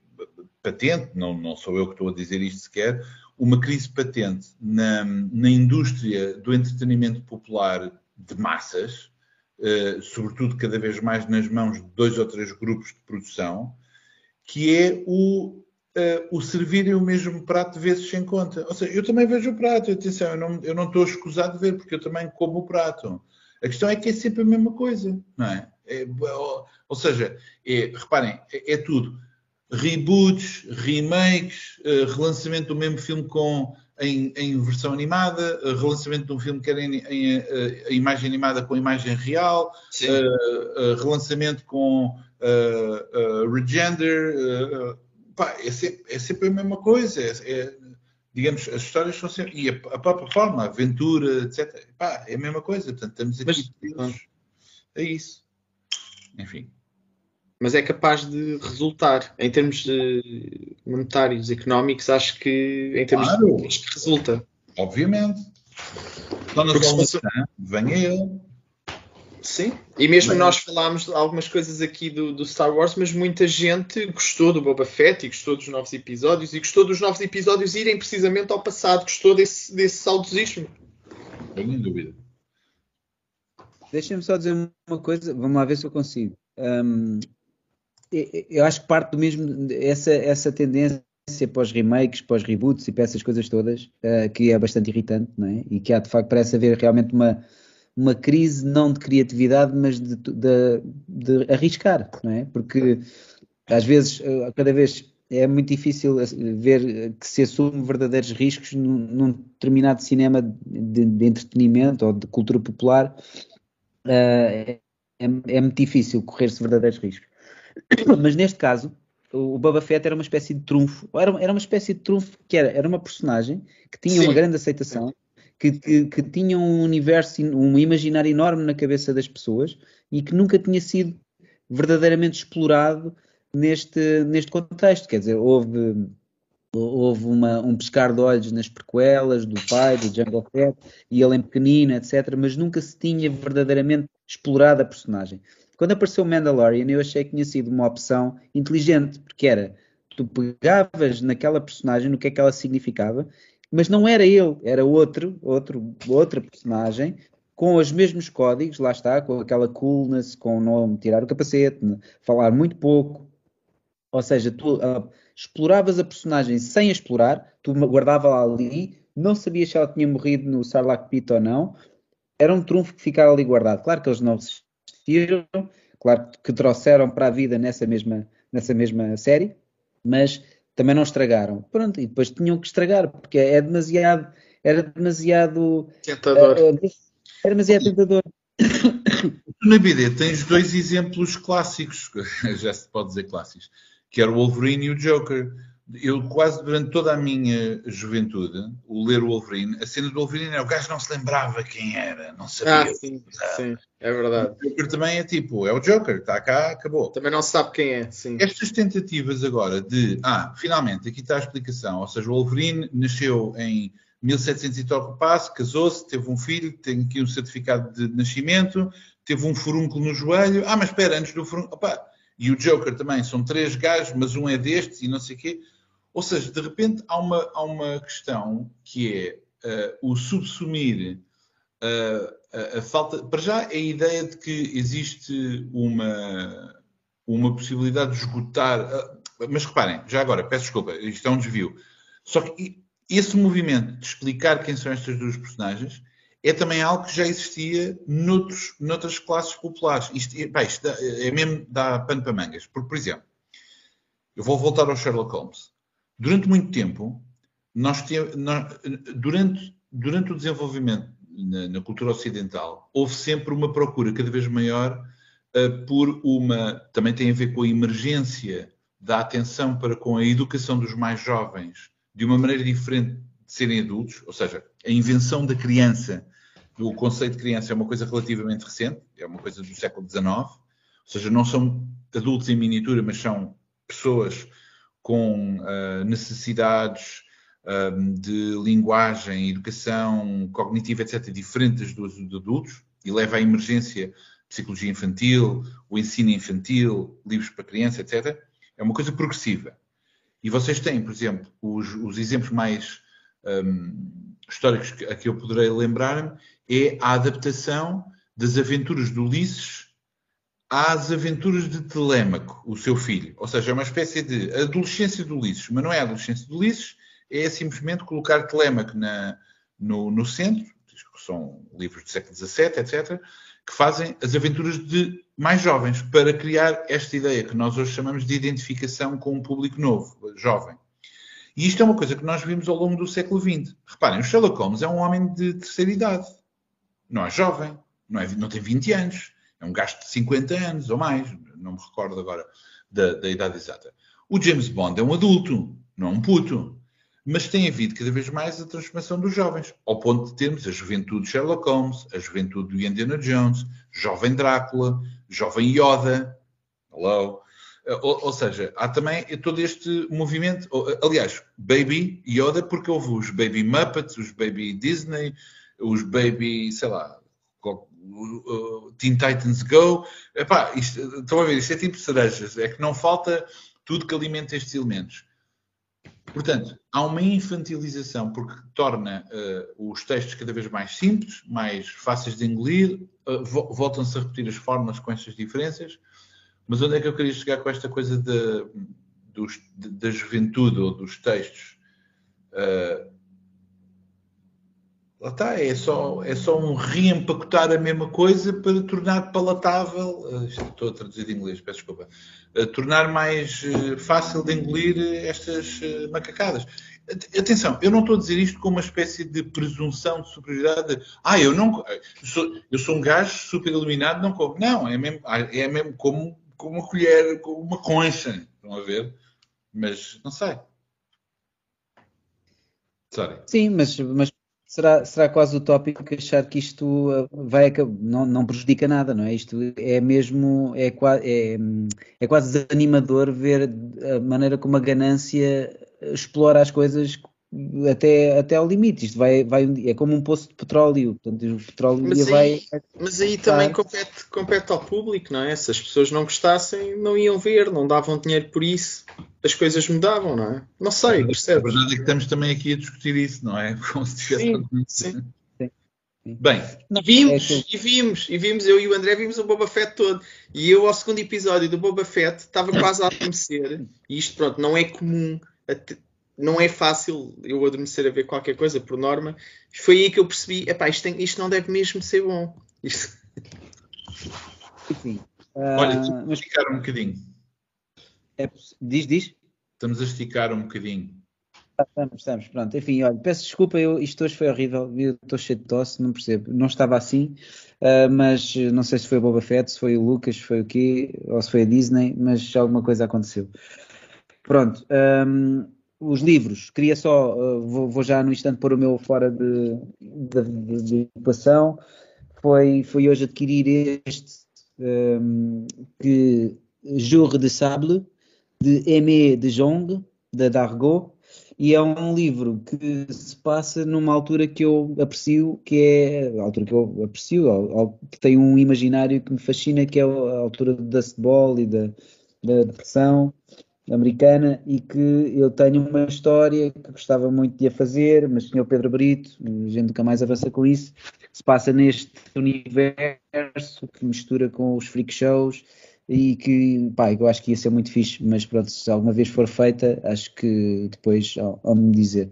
patente, não, não sou eu que estou a dizer isto sequer, uma crise patente na, na indústria do entretenimento popular de massas, uh, sobretudo cada vez mais nas mãos de dois ou três grupos de produção, que é o, uh, o servirem o mesmo prato vezes sem conta. Ou seja, eu também vejo o prato, atenção, eu não, eu não estou escusado de ver, porque eu também como o prato. A questão é que é sempre a mesma coisa, não é? é ou, ou, seja, é, reparem, é, é, tudo reboots, remakes, uh, relançamento do mesmo filme com em, em, versão animada, relançamento de um filme que era em, em, a imagem animada com imagem real, uh, uh, relançamento com uh, regender, pá, é, sempre, é, sempre, a mesma coisa. É, é, digamos, as histórias são sempre. E a, a própria forma, a aventura, etc. Pá, é a mesma coisa. Portanto, estamos aqui. Mas, é isso. Enfim. Mas é capaz de resultar. Em termos monetários, económicos, acho que em termos claro. de que resulta. Obviamente. Então, na sua venha ele. Sim, e mesmo mas... nós falámos algumas coisas aqui do, do, Star Wars, mas muita gente gostou do Boba Fett e gostou dos novos episódios e gostou dos novos episódios irem precisamente ao passado, gostou desse, desse saudosismo. Sem dúvida. Deixa-me só dizer uma coisa, vamos lá ver se eu consigo. Um, eu acho que parte do mesmo, essa, essa tendência para os remakes, para os reboots e para essas coisas todas, uh, que é bastante irritante, não é? E que há de facto parece haver realmente uma uma crise não de criatividade, mas de, de, de arriscar, não é? Porque às vezes, eh, cada vez é muito difícil eh, ver que se assume verdadeiros riscos num, num determinado cinema de, de, entretenimento ou de cultura popular. Uh, é, é, muito difícil correr-se verdadeiros riscos. Mas neste caso, o Boba Fett era uma espécie de trunfo, era, era uma espécie de trunfo que era, era uma personagem que tinha Sim. uma grande aceitação, que, que, que tinham um universo, um imaginário enorme na cabeça das pessoas e que nunca tinha sido verdadeiramente explorado neste, neste contexto. Quer dizer, houve, houve uma, um pescar de olhos nas prequelas do pai, do Jungle Fett, e ele em pequenino, etc., mas nunca se tinha verdadeiramente explorado a personagem. Quando apareceu o Mandalorian, eu achei que tinha sido uma opção inteligente, porque era, tu pegavas naquela personagem, no que é que ela significava, mas não era ele, era outro, outro, outra personagem com os mesmos códigos, lá está, com aquela coolness, com não tirar o capacete, falar muito pouco. Ou seja, tu uh, exploravas a personagem sem a explorar, tu guardava-la ali, não sabias se ela tinha morrido no Sarlacc Pit ou não. Era um trunfo que ficava ali guardado. Claro que eles não resistiram, claro que trouxeram para a vida nessa mesma, nessa mesma série, mas também não estragaram. Pronto, e depois tinham que estragar, porque é demasiado, era demasiado tentador. Uh, era demasiado tentador. Na BD tens dois exemplos clássicos, já se pode dizer clássicos, que era o Wolverine e o Joker eu quase durante toda a minha juventude, o ler o Wolverine, a cena do Wolverine era o gajo não se lembrava quem era, não sabia. Ah, sim, sim, é verdade. O Joker também é tipo, é o Joker, está cá, acabou. Também não se sabe quem é, sim. Estas tentativas agora de, ah, finalmente, aqui está a explicação, ou seja, o Wolverine nasceu em 1700 e tal passo, casou-se, teve um filho, tem aqui um certificado de nascimento, teve um furúnculo no joelho, ah, mas espera, antes do furúnculo, opa, e o Joker também, são três gajos, mas um é destes e não sei o quê. Ou seja, de repente há uma, há uma questão que é uh, o subsumir uh, a, a, falta. Para já, a ideia de que existe uma, uma possibilidade de esgotar. Uh, mas reparem, já agora, peço desculpa, isto é um desvio. Só que esse movimento de explicar quem são estas duas personagens é também algo que já existia noutros, noutras classes populares. Isto, isto dá, é mesmo dá pano para mangas. Porque, por exemplo, eu vou voltar ao Sherlock Holmes. Durante muito tempo, nós, nós durante, durante o desenvolvimento na, na, cultura ocidental, houve sempre uma procura cada vez maior uh, por uma. Também tem a ver com a emergência da atenção para com a educação dos mais jovens de uma maneira diferente de serem adultos, ou seja, a invenção da criança, do conceito de criança é uma coisa relativamente recente, é uma coisa do século XIX, ou seja, não são adultos em miniatura, mas são pessoas com uh, necessidades um, de linguagem, educação cognitiva, etc., diferentes dos adultos, e leva à emergência psicologia infantil, o ensino infantil, livros para criança, etc., é uma coisa progressiva. E vocês têm, por exemplo, os, os exemplos mais um, históricos a que eu poderei lembrar-me é a adaptação das aventuras de Ulisses às aventuras de Telêmaco, o seu filho. Ou seja, é uma espécie de adolescência de Ulisses, mas não é adolescência de Ulisses, é simplesmente colocar Telemaco na, no, no centro, que são livros do século XVII, etc., que fazem as aventuras de mais jovens, para criar esta ideia que nós hoje chamamos de identificação com um público novo, jovem. E isto é uma coisa que nós vimos ao longo do século XX. Reparem, o Sherlock Holmes é um homem de terceira idade. Não é jovem, não, é, não tem 20 anos. É um gasto de 50 anos ou mais. Não me recordo agora da, da idade exata. O James Bond é um adulto, não é um puto mas tem havido cada vez mais a transformação dos jovens, ao ponto de termos a juventude de Sherlock Holmes, a juventude do Indiana Jones, jovem Drácula, jovem Yoda, hello. Ou, ou, seja, há também todo este movimento, aliás, Baby Yoda, porque houve os Baby Muppets, os Baby Disney, os Baby, sei lá, Teen Titans Go. Epá, isto, estão a ver, isto é tipo cerejas, é que não falta tudo que alimenta estes elementos. Portanto, há uma infantilização porque torna uh, os textos cada vez mais simples, mais fáceis de engolir, uh, voltam-se a repetir as formas com estas diferenças. Mas onde é que eu queria chegar com esta coisa de, dos, de, da juventude ou dos textos? Uh, lá está, é só, é só um reempacotar a mesma coisa para tornar palatável, uh, estou a traduzir de inglês, peço desculpa, uh, tornar mais uh, fácil de engolir estas macacadas. Atenção, eu não estou a dizer isto com uma espécie de presunção de superioridade. De, ah, eu não. Sou, eu sou um gajo super iluminado, não como. Não, é mesmo, é mesmo como, como uma colher, como uma concha. Estão a ver? Mas não sei. Sorry. Sim, mas, mas será, será quase utópico achar que isto uh, vai não, não prejudica nada, não é? Isto é mesmo, é, é, é quase desanimador ver a maneira como a ganância explora as coisas até, até ao limite. Isto vai, vai, é como um poço de petróleo. Portanto, o petróleo mas vai. Aí, mas aí também compete, compete ao público, não é? Se as pessoas não gostassem, não iam ver, não davam dinheiro por isso, as coisas mudavam, não é? Não sei, a, a verdade é que estamos também aqui a discutir isso, não é? Como se tivesse. Sim, sim. Bem, e vimos, é e vimos, e vimos, eu e o André vimos o Boba Fett todo. E eu, ao segundo episódio do Boba Fett, estava quase a adormecer. E isto, pronto, não é comum não é fácil eu adormecer a ver qualquer coisa por norma. Foi aí que eu percebi, epá, isto, tem, isto não deve mesmo ser bom. Isto... Enfim. Uh, Olha, estamos mas... a esticar um bocadinho. É, diz, diz. Estamos a esticar um bocadinho. Ah, estamos, estamos, pronto. Enfim, olha, peço desculpa, eu, isto hoje foi horrível, eu estou cheio de tosse, não percebo. Não estava assim, uh, mas não sei se foi o Boba Fett, se foi o Lucas, se foi o quê, ou se foi a Disney, mas alguma coisa aconteceu. Pronto. Um, os livros, queria só, uh, vou, vou, já no instante pôr o meu fora de, de, de, de equação, foi, foi hoje adquirir este um, que Jour de Sable, de Aimé de Jong, da Dargaud, e é um livro que se passa numa altura que eu aprecio, que é a altura que eu aprecio, que tem um imaginário que me fascina, que é a altura do dustball e da, da depressão, americana e que eu tenho uma história que gostava muito de a fazer, mas o Sr. Pedro Brito, a gente nunca mais avança com isso, se passa neste universo que mistura com os freak shows e que, pá, eu acho que ia ser muito fixe, mas pronto, se alguma vez for feita, acho que depois ao me dizer.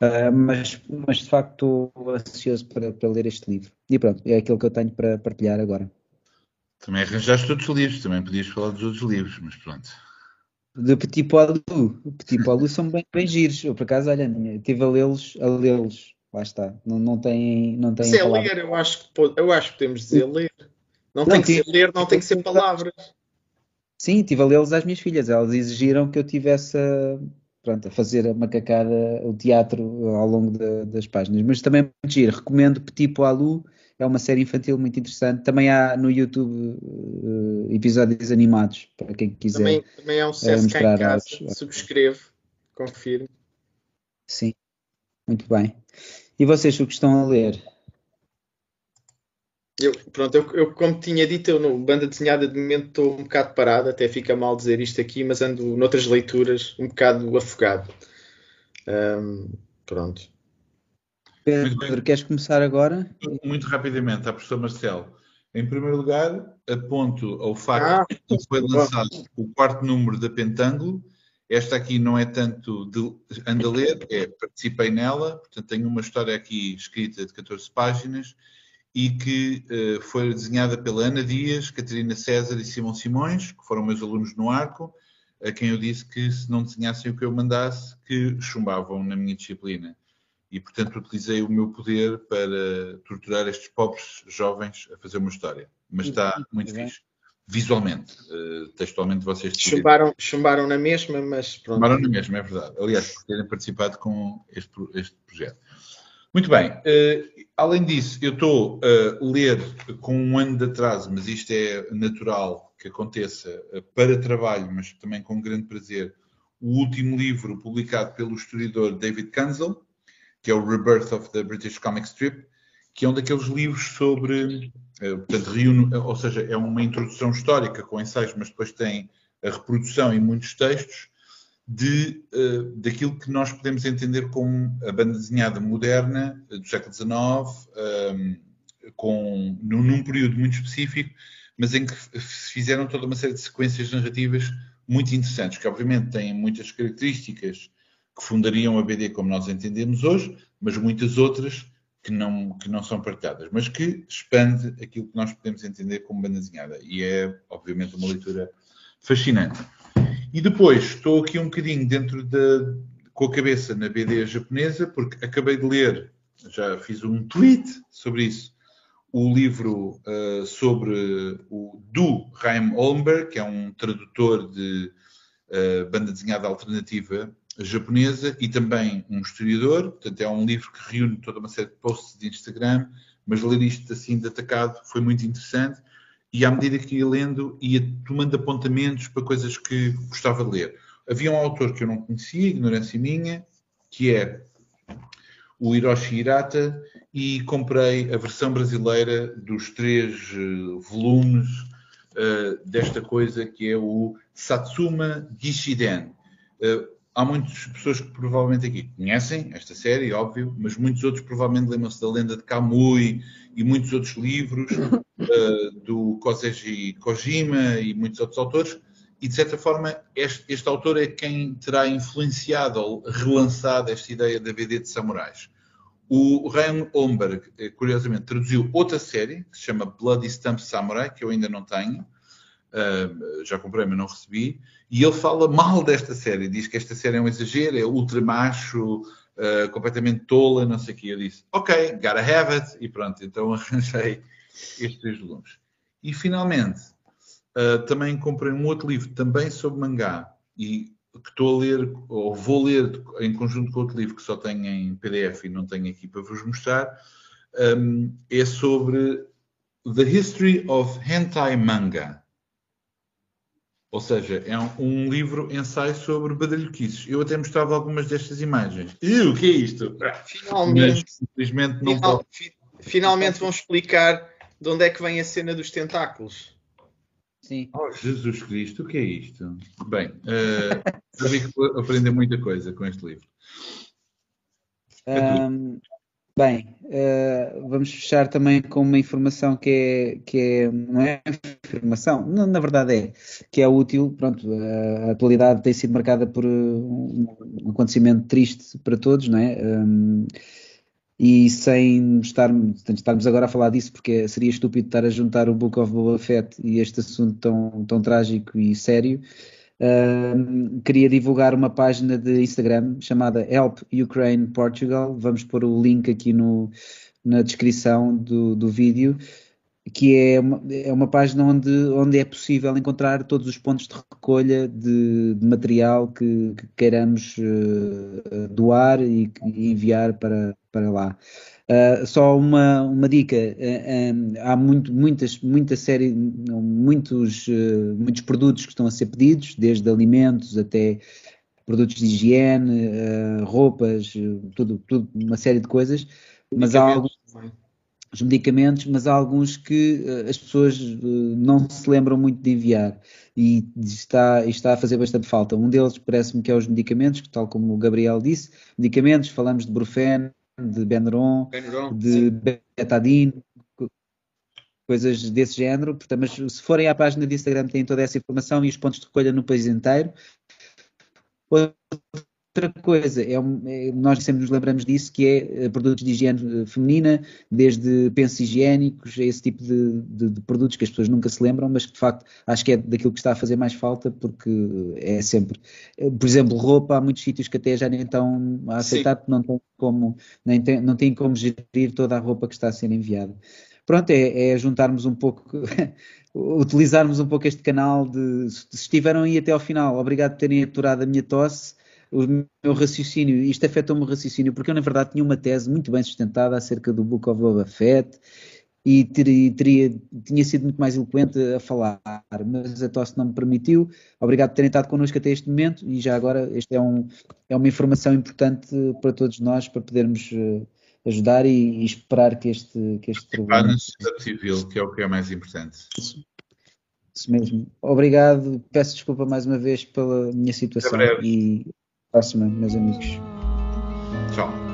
Uh, mas, mas de facto estou ansioso para, para ler este livro. E pronto, é aquilo que eu tenho para partilhar agora. Também arranjaste outros livros, também podias falar dos outros livros, mas pronto. Do Petit Poilu. O Petit Poilu são bem, bem giros. Eu, por acaso, olha, estive a lê-los, a lê-los. Lá está. Não, não tem. Não tem Se é ler, eu acho, que, eu acho que podemos dizer ler. Não, não tem que ser ler, não tem que ser palavras. Sim, estive a lê-los às minhas filhas. Elas exigiram que eu tivesse a, pronto, a fazer a macacada, o teatro ao longo de, das páginas. Mas também é muito giro. Recomendo Petit Poilu é uma série infantil muito interessante. Também há no YouTube uh, episódios animados, para quem quiser. Também, também é um sucesso cá em casa. Aos... Subscrevo, confirmo. Sim, muito bem. E vocês, o que estão a ler? Eu, pronto, eu, eu, como tinha dito, eu no banda desenhada de momento estou um bocado parado, até fica mal dizer isto aqui, mas ando noutras leituras um bocado afogado. Um, pronto. Pedro, queres começar agora? Muito rapidamente, a professor Marcelo. Em primeiro lugar, aponto ao facto ah, que foi lançado o quarto número da Pentângulo. Esta aqui não é tanto de anda a ler, é participei nela, portanto tenho uma história aqui escrita de 14 páginas e que uh, foi desenhada pela Ana Dias, Catarina César e Simão Simões, que foram meus alunos no Arco, a quem eu disse que se não desenhassem o que eu mandasse, que chumbavam na minha disciplina e, portanto, utilizei o meu poder para torturar estes pobres jovens a fazer uma história. Mas está muito fixe. Visualmente, uh, textualmente vocês chumbaram, chumbaram na mesma, mas pronto. Chumbaram na mesma, é verdade. Aliás, por terem participado com este, este projeto. Muito bem. Uh, além disso, eu estou a ler com um ano de atraso, mas isto é natural que aconteça uh, para trabalho, mas também com grande prazer, o último livro publicado pelo historiador David Kanzel, que é o Rebirth of the British Comic Strip, que é um daqueles livros sobre, eh, portanto, reúne, ou seja, é uma introdução histórica com ensaios, mas depois tem a reprodução e muitos textos de, uh, daquilo que nós podemos entender como a banda desenhada moderna do século XIX, um, ehm, com, num, num, período muito específico, mas em que se fizeram toda uma série de sequências narrativas muito interessantes, que obviamente têm muitas características que fundariam a BD como nós entendemos hoje, mas muitas outras que não, que não são partilhadas, mas que expande aquilo que nós podemos entender como banda desenhada. E é, obviamente, uma leitura fascinante. E depois, estou aqui um bocadinho dentro da, com a cabeça na BD japonesa, porque acabei de ler, já fiz um tweet sobre isso, o livro uh, sobre o do Chaim Olmberg, que é um tradutor de uh, banda desenhada alternativa japonesa e também um historiador. Portanto, é um livro que reúne toda uma série de posts de Instagram, mas ler isto assim de atacado foi muito interessante. E à medida que ia lendo, ia tomando apontamentos para coisas que gostava de ler. Havia um autor que eu não conhecia, ignorância minha, que é o Hiroshi Hirata, e comprei a versão brasileira dos três uh, volumes uh, desta coisa que é o Satsuma Gishiden. Uh, há muitas pessoas que provavelmente aqui conhecem esta série, óbvio, mas muitos outros provavelmente lembram-se da lenda de Kamui e muitos outros livros uh, do Koseiji Kojima e muitos outros autores. E, de certa forma, este, este, autor é quem terá influenciado ou relançado esta ideia da BD de samurais. O Ryan Holmberg, eh, curiosamente, traduziu outra série que se chama Bloody Stump Samurai, que eu ainda não tenho, Já comprei, mas não recebi. E ele fala mal desta série, diz que esta série é um exagero, é ultra macho, uh, completamente tola, não sei o que. Eu disse, ok, gotta have it, e pronto, então arranjei estes três volumes. E finalmente, uh, também comprei um outro livro, também sobre mangá, e que estou a ler, ou vou ler em conjunto com outro livro que só tenho em PDF e não tenho aqui para vos mostrar, um, é sobre The History of Hentai Manga. Ou seja, é um, um livro ensaio sobre badalhoquices. Eu até mostrava algumas destas imagens. E o que é isto? Finalmente, Mas, simplesmente não final, finalmente vão explicar de onde é que vem a cena dos tentáculos. Sim. Oh, Jesus Cristo, o que é isto? Bem, uh, já vi que aprender muita coisa com este livro. Um, Bem, uh, vamos fechar também com uma informação que é, que é não é informação, não, na verdade é, que é útil, pronto, a atualidade tem sido marcada por um, acontecimento triste para todos, não é? Um, e sem estar, estarmos agora a falar disso, porque seria estúpido estar a juntar o Book of Boba Fett e este assunto tão, tão trágico e sério, Queria divulgar uma página de Instagram chamada Help Ukraine Portugal. Vamos pôr o link aqui no, na descrição do, do vídeo, que é uma, é uma página onde, onde é possível encontrar todos os pontos de recolha de, de material que, que queiramos uh, doar e, e enviar para, para lá. Uh, só uma, uma dica: uh, há muito, muitas, muita série, muitos, uh, muitos produtos que estão a ser pedidos, desde alimentos até produtos de higiene, roupas, tudo, tudo, uma série de coisas. Mas há alguns, os medicamentos, mas há alguns que as pessoas não se lembram muito de enviar e está, está a fazer bastante falta. Um deles parece-me que é os medicamentos, que tal como o Gabriel disse, medicamentos, falamos de Brufen, de Benuron, de sim. Betadine, coisas desse género. Portanto, mas se forem à página de Instagram, têm toda essa informação e os pontos de recolha no país inteiro. Outra coisa, é, é, nós sempre nos lembramos disso, que é eh, produtos de higiene eh, feminina, desde pensos higiênicos, esse tipo de, de, de, produtos que as pessoas nunca se lembram, mas que de facto acho que é daquilo que está a fazer mais falta, porque é sempre. Eh, por exemplo, roupa, há muitos sítios que até já nem estão a aceitar, porque não têm como, nem tem, não têm como gerir toda a roupa que está a ser enviada. Pronto, é, é juntarmos um pouco utilizarmos um pouco este canal de se estiveram aí até ao final, obrigado por terem aturado a minha tosse o meu raciocínio, isto afetou o meu raciocínio, porque eu na verdade tinha uma tese muito bem sustentada acerca do Book of Boba Fett e teria, teria, tinha sido muito mais eloquente a falar, mas a tosse não me permitiu. Obrigado por terem estado connosco até este momento e já agora este é, um, é uma informação importante para todos nós para podermos uh, ajudar e, e, esperar que este, que este problema... na sociedade civil, que é o que é mais importante. Isso, isso mesmo. Obrigado, peço desculpa mais uma vez pela minha situação e próxima, meus amigos. Tchau.